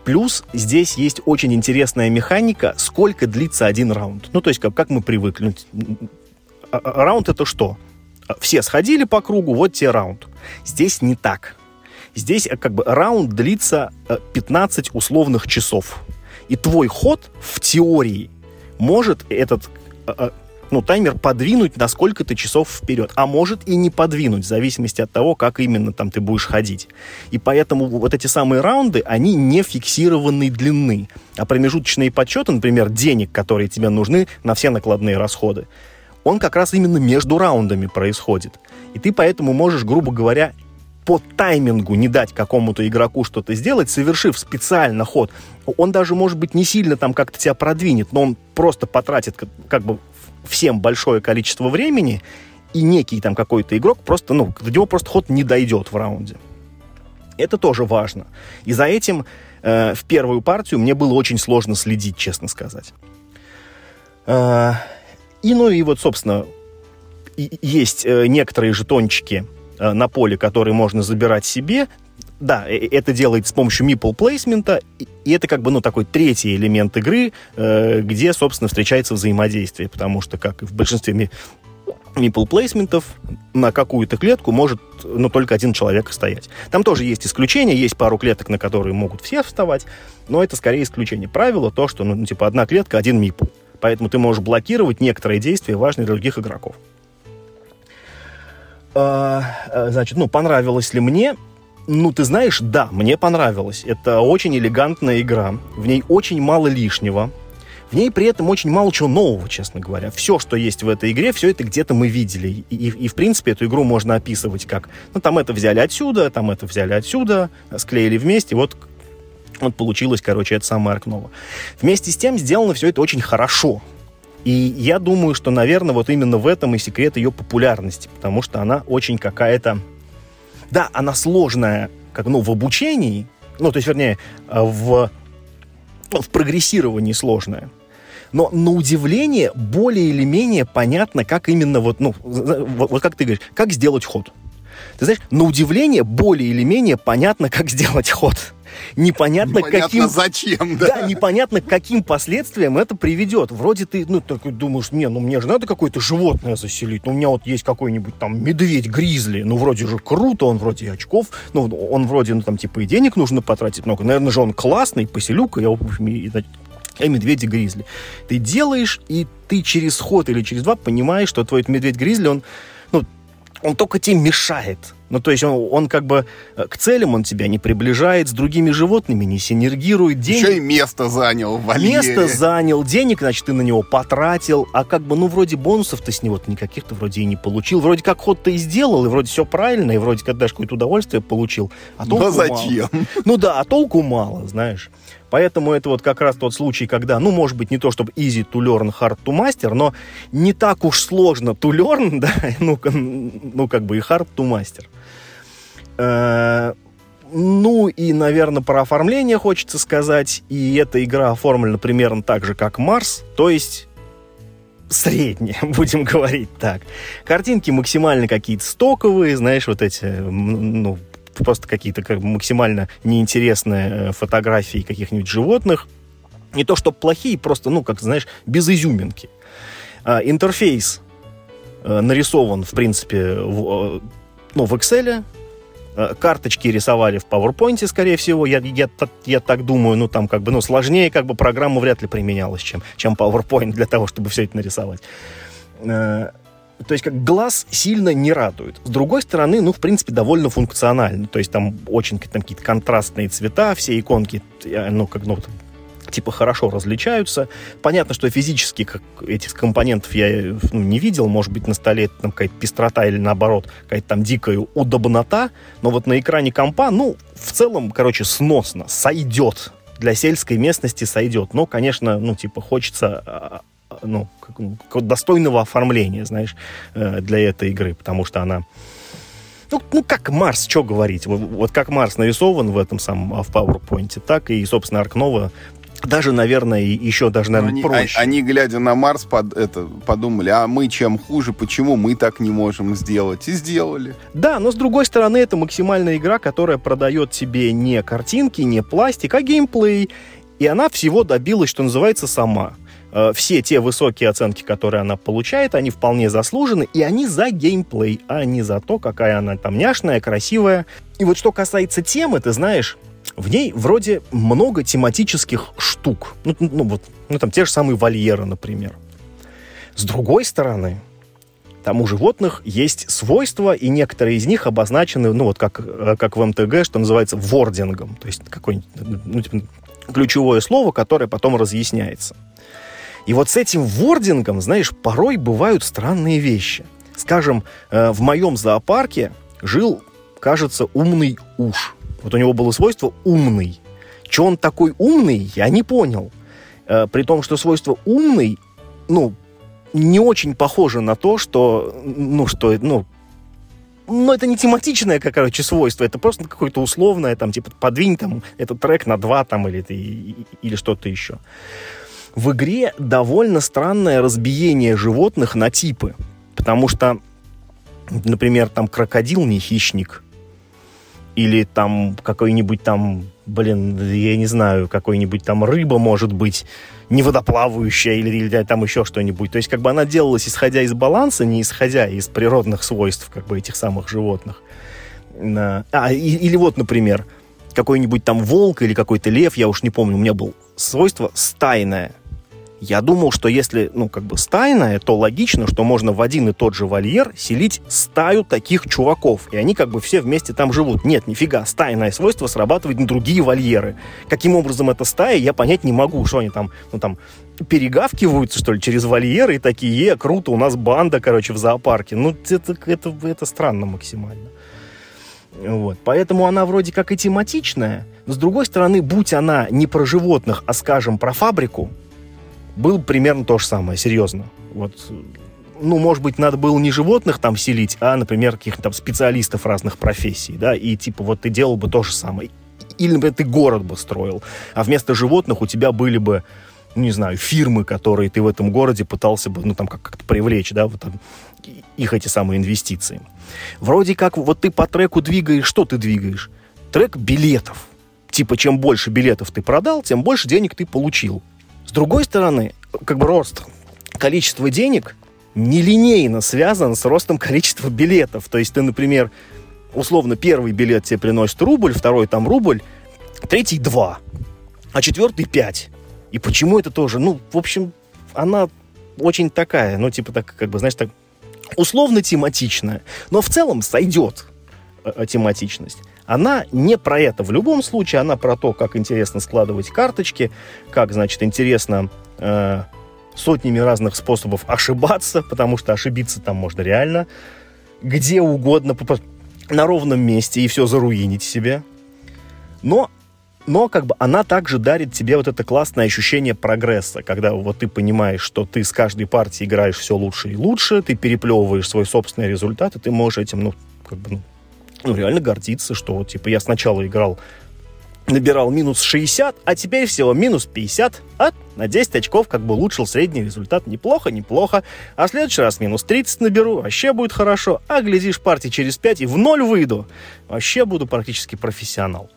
Плюс здесь есть очень интересная механика, сколько длится один раунд. Ну, то есть, как, как мы привыкли. А, а, раунд это что? Все сходили по кругу, вот тебе раунд. Здесь не так. Здесь э, как бы раунд длится 15 э, условных часов. И твой ход в теории может этот э, ну, таймер подвинуть на сколько-то часов вперед, а может и не подвинуть, в зависимости от того, как именно там ты будешь ходить. И поэтому вот эти самые раунды, они не фиксированной длины, а промежуточные подсчеты, например, денег, которые тебе нужны на все накладные расходы, он как раз именно между раундами происходит. И ты поэтому можешь, грубо говоря, по таймингу не дать какому-то игроку что-то сделать, совершив специально ход. Он даже, может быть, не сильно там как-то тебя продвинет, но он просто потратит как, бы всем большое количество времени, и некий там какой-то игрок просто, ну, до него просто ход не дойдет в раунде. Это тоже важно. И за этим э, в первую партию мне было очень сложно следить, честно сказать. Э, и, ну, и вот, собственно, и, есть э, некоторые жетончики э, на поле, которые можно забирать себе. Да, э, э, это делается с помощью meeple плейсмента, и это как бы, ну, такой третий элемент игры, э, где, собственно, встречается взаимодействие, потому что, как и в большинстве мипл плейсментов на какую-то клетку может ну, только один человек стоять. Там тоже есть исключения, есть пару клеток, на которые могут все вставать, но это скорее исключение. Правило то, что, ну, типа, одна клетка, один мипл. Поэтому ты можешь блокировать некоторые действия, важные для других игроков. А, а, значит, ну, понравилось ли мне? Ну, ты знаешь, да, мне понравилось. Это очень элегантная игра. В ней очень мало лишнего. В ней при этом очень мало чего нового, честно говоря. Все, что есть в этой игре, все это где-то мы видели. И, и, и в принципе, эту игру можно описывать как... Ну, там это взяли отсюда, там это взяли отсюда, склеили вместе, вот вот получилось, короче, это самое Аркнова. Вместе с тем сделано все это очень хорошо. И я думаю, что, наверное, вот именно в этом и секрет ее популярности, потому что она очень какая-то... Да, она сложная, как, ну, в обучении, ну, то есть, вернее, в, в прогрессировании сложная но на удивление более или менее понятно, как именно вот, ну, вот, вот как ты говоришь, как сделать ход. Ты знаешь, на удивление более или менее понятно, как сделать ход. Непонятно, непонятно каким... зачем, да? Да, непонятно, к каким последствиям это приведет. Вроде ты, ну, такой думаешь, не, ну мне же надо какое-то животное заселить. Ну, у меня вот есть какой-нибудь там медведь-гризли. Ну, вроде же круто, он вроде и очков. Ну, он вроде, ну, там, типа, и денег нужно потратить много. Наверное же он классный, поселю-ка я, и, и медведя-гризли. Ты делаешь, и ты через ход или через два понимаешь, что твой медведь-гризли, он, он только тебе мешает. Ну, то есть он, он как бы э, к целям он тебя не приближает, с другими животными не синергирует. Денег... Еще и место занял в вольере. Место занял, денег, значит, ты на него потратил, а как бы, ну, вроде бонусов ты с него никаких-то вроде и не получил. Вроде как ход ты и сделал, и вроде все правильно, и вроде как даже какое-то удовольствие получил. А толку Но зачем? Мало. Ну да, а толку мало, знаешь. Поэтому это вот как раз тот случай, когда, ну, может быть, не то чтобы easy to learn, hard to master, но не так уж сложно to learn, да, ну, ну как бы и hard to master. Э, ну и, наверное, про оформление хочется сказать. И эта игра оформлена примерно так же, как Марс, то есть средняя, будем говорить так. Картинки максимально какие-то стоковые, знаешь, вот эти, ну, просто какие-то как бы максимально неинтересные э, фотографии каких-нибудь животных. Не то, что плохие, просто, ну, как знаешь, без изюминки. А, интерфейс а, нарисован, в принципе, в, ну, в Excel, карточки рисовали в PowerPoint, скорее всего, я, я, я так думаю, ну, там как бы, ну, сложнее как бы программа вряд ли применялась, чем, чем PowerPoint для того, чтобы все это нарисовать. То есть как глаз сильно не радует. С другой стороны, ну, в принципе, довольно функционально. То есть там очень там, какие-то контрастные цвета, все иконки, ну, как, ну, типа хорошо различаются. Понятно, что физически как, этих компонентов я ну, не видел. Может быть, на столе там какая-то пестрота или наоборот, какая-то там дикая удобнота. Но вот на экране компа, ну, в целом, короче, сносно, сойдет. Для сельской местности сойдет. Но, конечно, ну, типа, хочется а, ну, как, ну, достойного оформления, знаешь, э, для этой игры, потому что она ну, ну как Марс, что говорить? Вот, вот как Марс нарисован в этом самом а, в PowerPoint, так и, собственно, Аркнова даже, наверное, еще даже, наверное, они, проще. Они, глядя на Марс, под, это, подумали, а мы чем хуже, почему мы так не можем сделать? И сделали. Да, но с другой стороны, это максимальная игра, которая продает тебе не картинки, не пластик, а геймплей. И она всего добилась, что называется, сама. Э, все те высокие оценки, которые она получает, они вполне заслужены, и они за геймплей, а не за то, какая она там няшная, красивая. И вот что касается темы, ты знаешь, в ней вроде много тематических штук. Ну, ну вот, ну там те же самые вольеры, например. С другой стороны, там у животных есть свойства, и некоторые из них обозначены, ну вот как, э, как в МТГ, что называется, вордингом. То есть какое-нибудь ну, типа, ключевое слово, которое потом разъясняется. И вот с этим вордингом, знаешь, порой бывают странные вещи. Скажем, э, в моем зоопарке жил, кажется, умный уж. Вот у него было свойство умный. Че он такой умный, я не понял. Э, при том, что свойство умный, ну, не очень похоже на то, что, ну, что, ну, ну, это не тематичное, как, короче, свойство, это просто какое-то условное, там, типа, подвинь там этот трек на два, там, или, или что-то еще. В игре довольно странное разбиение животных на типы, потому что, например, там крокодил не хищник, или там какой-нибудь там, блин, я не знаю, какой-нибудь там рыба может быть, не водоплавающая или, или там еще что-нибудь. То есть как бы она делалась исходя из баланса, не исходя из природных свойств как бы этих самых животных. А, и, или вот, например, какой-нибудь там волк или какой-то лев, я уж не помню, у меня был свойство стайное. Я думал, что если, ну, как бы стайная, то логично, что можно в один и тот же вольер селить стаю таких чуваков, и они как бы все вместе там живут. Нет, нифига, стайное свойство срабатывает на другие вольеры. Каким образом это стая, я понять не могу, что они там, ну, там, перегавкиваются, что ли, через вольеры и такие, е, круто, у нас банда, короче, в зоопарке. Ну, это, это, это странно максимально. Вот. Поэтому она вроде как и тематичная, но с другой стороны, будь она не про животных, а, скажем, про фабрику, был примерно то же самое, серьезно. Вот, ну, может быть, надо было не животных там селить, а, например, каких-то там специалистов разных профессий, да, и типа вот ты делал бы то же самое. Или, например, ты город бы строил, а вместо животных у тебя были бы, ну, не знаю, фирмы, которые ты в этом городе пытался бы, ну, там, как-то привлечь, да, вот там, их эти самые инвестиции. Вроде как вот ты по треку двигаешь, что ты двигаешь? Трек билетов. Типа, чем больше билетов ты продал, тем больше денег ты получил. С другой стороны, как бы рост количества денег нелинейно связан с ростом количества билетов. То есть ты, например, условно, первый билет тебе приносит рубль, второй там рубль, третий два, а четвертый пять. И почему это тоже? Ну, в общем, она очень такая, ну, типа так, как бы, знаешь, так условно тематичная. Но в целом сойдет э, э тематичность она не про это. В любом случае, она про то, как интересно складывать карточки, как, значит, интересно э, сотнями разных способов ошибаться, потому что ошибиться там можно реально где угодно, на ровном месте, и все заруинить себе. Но но как бы она также дарит тебе вот это классное ощущение прогресса, когда вот ты понимаешь, что ты с каждой партии играешь все лучше и лучше, ты переплевываешь свой собственный результат, и ты можешь этим, ну, как бы, ну, ну, реально гордиться, что типа, я сначала играл, набирал минус 60, а теперь всего минус 50, а на 10 очков как бы улучшил средний результат. Неплохо, неплохо. А в следующий раз минус 30 наберу, вообще будет хорошо. А глядишь, партии через 5 и в ноль выйду. Вообще буду практически профессионал.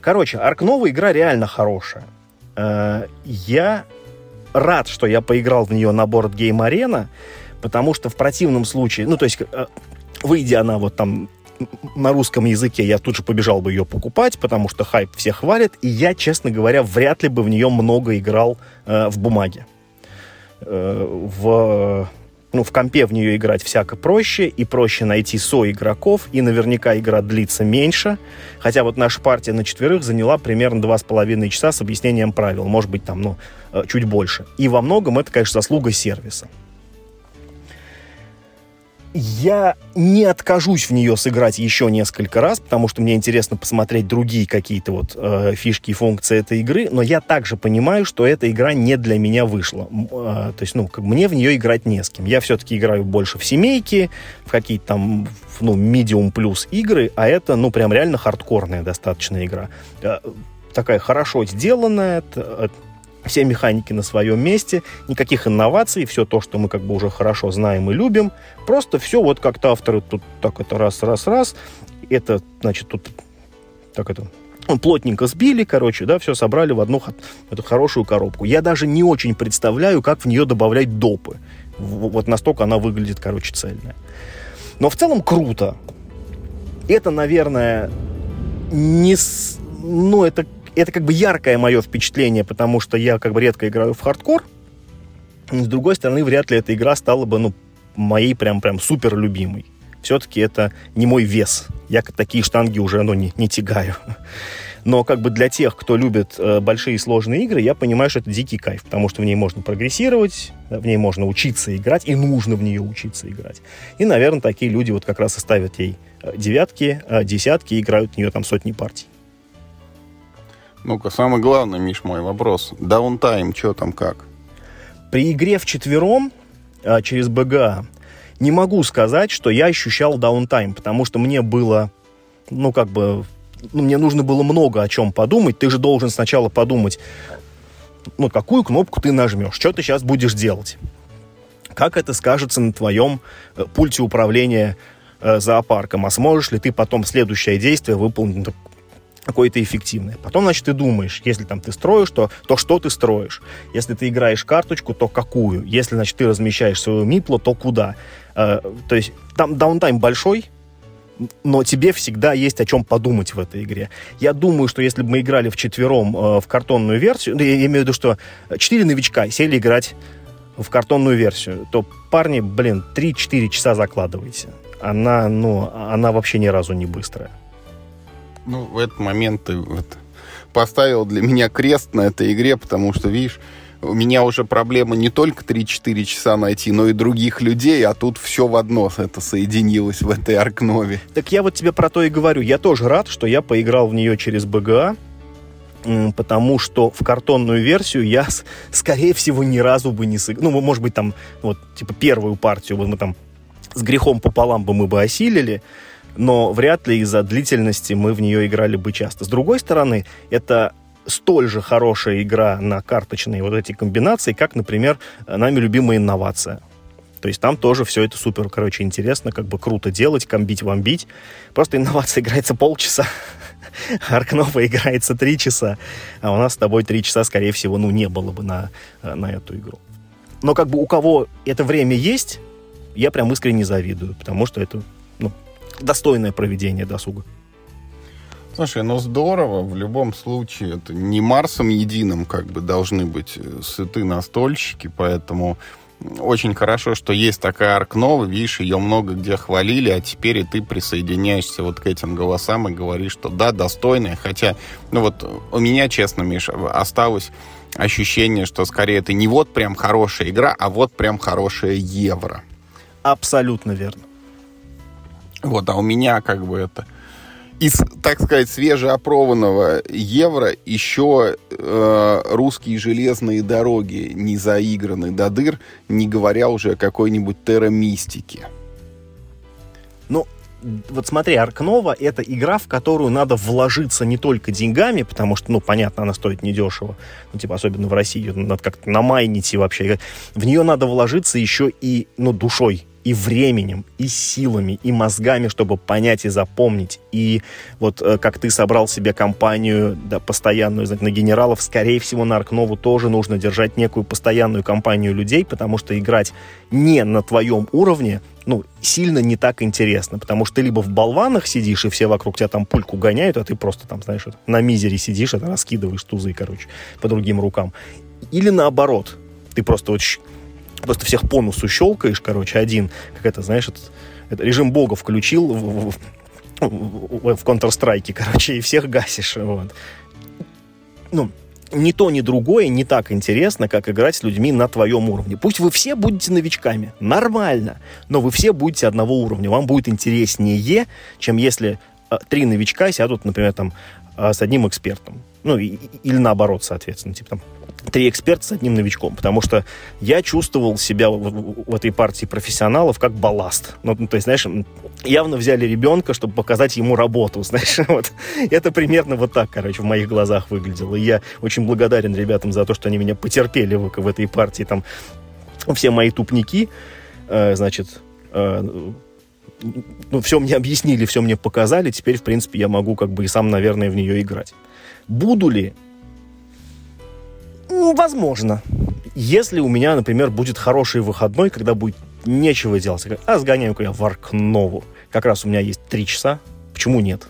Короче, Арк новая игра реально хорошая. Э, я рад, что я поиграл в нее на борт Game Arena, потому что в противном случае, ну, то есть, э, выйдя она вот там на русском языке, я тут же побежал бы ее покупать, потому что хайп все хвалит, и я, честно говоря, вряд ли бы в нее много играл э, в бумаге. Э, в, ну, в компе в нее играть всяко проще, и проще найти со игроков, и наверняка игра длится меньше. Хотя вот наша партия на четверых заняла примерно два с половиной часа с объяснением правил, может быть, там, ну, э, чуть больше. И во многом это, конечно, заслуга сервиса я не откажусь в нее сыграть еще несколько раз, потому что мне интересно посмотреть другие какие-то вот э, фишки и функции этой игры, но я также понимаю, что эта игра не для меня вышла. Э, то есть, ну, как мне в нее играть не с кем. Я все-таки играю больше в семейки, в какие-то там, ну, medium плюс игры, а это, ну, прям реально хардкорная достаточно игра. Э, такая хорошо сделанная, все механики на своем месте, никаких инноваций, все то, что мы как бы уже хорошо знаем и любим. Просто все вот как-то авторы тут так это раз, раз, раз. Это, значит, тут так это он плотненько сбили, короче, да, все собрали в одну эту хорошую коробку. Я даже не очень представляю, как в нее добавлять допы. Вот настолько она выглядит, короче, цельная. Но в целом круто. Это, наверное, не... С... Ну, это это как бы яркое мое впечатление, потому что я как бы редко играю в хардкор. С другой стороны, вряд ли эта игра стала бы, ну, моей прям-прям супер любимой. Все-таки это не мой вес. Я такие штанги уже, ну, не, не тягаю. Но как бы для тех, кто любит э, большие сложные игры, я понимаю, что это дикий кайф, потому что в ней можно прогрессировать, в ней можно учиться играть, и нужно в нее учиться играть. И, наверное, такие люди вот как раз и ставят ей э, девятки, э, десятки, и играют в нее там сотни партий. Ну-ка, самый главный, Миш, мой вопрос. Downtime, что там как? При игре в четвером а, через БГА не могу сказать, что я ощущал downtime, потому что мне было, ну, как бы, ну, мне нужно было много о чем подумать. Ты же должен сначала подумать, ну, какую кнопку ты нажмешь, что ты сейчас будешь делать. Как это скажется на твоем э, пульте управления э, зоопарком, а сможешь ли ты потом следующее действие выполнить какое-то эффективное. Потом, значит, ты думаешь, если там ты строишь, то, то что ты строишь. Если ты играешь карточку, то какую. Если, значит, ты размещаешь свою мипло, то куда. Э, то есть там даунтайм большой, но тебе всегда есть о чем подумать в этой игре. Я думаю, что если бы мы играли в четвером э, в картонную версию, ну, я, имею в виду, что четыре новичка сели играть в картонную версию, то парни, блин, 3-4 часа закладывайте. Она, ну, она вообще ни разу не быстрая. Ну, в этот момент ты вот поставил для меня крест на этой игре, потому что, видишь, у меня уже проблема не только 3-4 часа найти, но и других людей, а тут все в одно это соединилось в этой Аркнове. Так я вот тебе про то и говорю. Я тоже рад, что я поиграл в нее через БГА, потому что в картонную версию я, скорее всего, ни разу бы не сыграл. Ну, может быть, там, вот, типа, первую партию вот мы там с грехом пополам бы мы бы осилили, но вряд ли из-за длительности мы в нее играли бы часто. С другой стороны, это столь же хорошая игра на карточные вот эти комбинации, как, например, нами любимая инновация. То есть там тоже все это супер, короче, интересно, как бы круто делать, комбить, вамбить. Просто инновация играется полчаса, Аркнова играется три часа, а у нас с тобой три часа, скорее всего, ну, не было бы на, на эту игру. Но как бы у кого это время есть, я прям искренне завидую, потому что это достойное проведение досуга. Слушай, ну здорово, в любом случае, это не Марсом единым как бы должны быть э, сыты настольщики, поэтому очень хорошо, что есть такая Аркнова, видишь, ее много где хвалили, а теперь и ты присоединяешься вот к этим голосам и говоришь, что да, достойная, хотя, ну вот у меня, честно, Миша, осталось ощущение, что скорее это не вот прям хорошая игра, а вот прям хорошая евро. Абсолютно верно. Вот, а у меня как бы это из, так сказать, свежеопробованного евро еще э, русские железные дороги не заиграны до дыр, не говоря уже о какой-нибудь терромистике. Ну, вот смотри, Аркнова — это игра, в которую надо вложиться не только деньгами, потому что, ну, понятно, она стоит недешево, ну, типа, особенно в России, надо как-то намайнить и вообще. В нее надо вложиться еще и, ну, душой, и временем, и силами, и мозгами, чтобы понять и запомнить. И вот э, как ты собрал себе компанию да, постоянную на генералов, скорее всего, на Аркнову тоже нужно держать некую постоянную компанию людей, потому что играть не на твоем уровне, ну, сильно не так интересно, потому что ты либо в болванах сидишь, и все вокруг тебя там пульку гоняют, а ты просто там, знаешь, на мизере сидишь, это раскидываешь тузы, короче, по другим рукам. Или наоборот, ты просто вот просто всех по носу щелкаешь, короче, один, как это, знаешь, этот, это режим бога включил в, в, в, в Counter-Strike, короче, и всех гасишь, вот. Ну, ни то, ни другое не так интересно, как играть с людьми на твоем уровне. Пусть вы все будете новичками, нормально, но вы все будете одного уровня. Вам будет интереснее, чем если э, три новичка сядут, например, там, э, с одним экспертом. Ну, и, или наоборот, соответственно, типа там три эксперта с одним новичком, потому что я чувствовал себя в, в, в этой партии профессионалов как балласт. Ну, то есть, знаешь, явно взяли ребенка, чтобы показать ему работу, знаешь, вот. Это примерно вот так, короче, в моих глазах выглядело. И я очень благодарен ребятам за то, что они меня потерпели в, в этой партии. Там все мои тупники, э, значит, э, ну, все мне объяснили, все мне показали, теперь, в принципе, я могу как бы и сам, наверное, в нее играть. Буду ли ну, возможно. Если у меня, например, будет хороший выходной, когда будет нечего делать, а сгоняю-ка я в Аркнову. Как раз у меня есть три часа. Почему нет?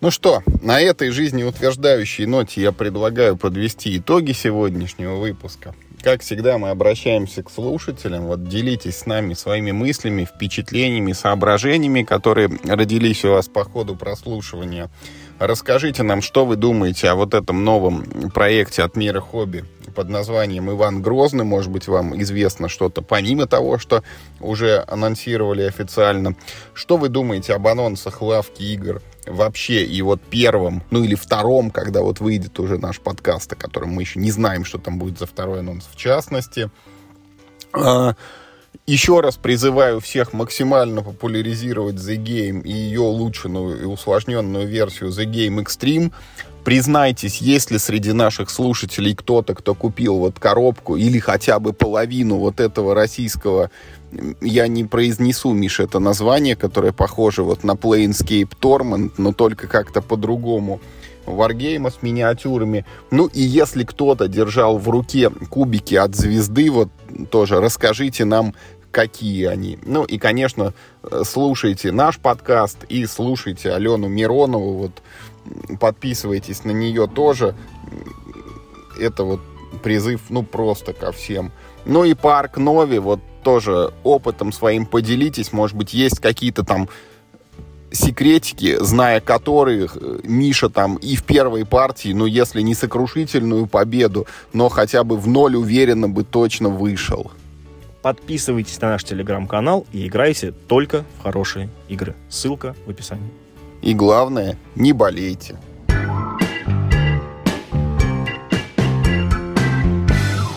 Ну что, на этой жизнеутверждающей ноте я предлагаю подвести итоги сегодняшнего выпуска. Как всегда, мы обращаемся к слушателям. Вот делитесь с нами своими мыслями, впечатлениями, соображениями, которые родились у вас по ходу прослушивания. Расскажите нам, что вы думаете о вот этом новом проекте от мира хобби под названием «Иван Грозный». Может быть, вам известно что-то помимо того, что уже анонсировали официально. Что вы думаете об анонсах лавки игр вообще и вот первом, ну или втором, когда вот выйдет уже наш подкаст, о котором мы еще не знаем, что там будет за второй анонс в частности. А, еще раз призываю всех максимально популяризировать The Game и ее улучшенную и усложненную версию The Game Extreme. Признайтесь, есть ли среди наших слушателей кто-то, кто купил вот коробку или хотя бы половину вот этого российского, я не произнесу, Миша, это название, которое похоже вот на Planescape Torment, но только как-то по-другому. Варгейма с миниатюрами. Ну и если кто-то держал в руке кубики от звезды, вот тоже расскажите нам, какие они. Ну и, конечно, слушайте наш подкаст и слушайте Алену Миронову. Вот подписывайтесь на нее тоже. Это вот призыв, ну, просто ко всем. Ну и Парк Нови, вот тоже опытом своим поделитесь. Может быть, есть какие-то там секретики, зная которых э, Миша там и в первой партии, ну если не сокрушительную победу, но хотя бы в ноль уверенно бы точно вышел. Подписывайтесь на наш телеграм-канал и играйте только в хорошие игры. Ссылка в описании. И главное, не болейте.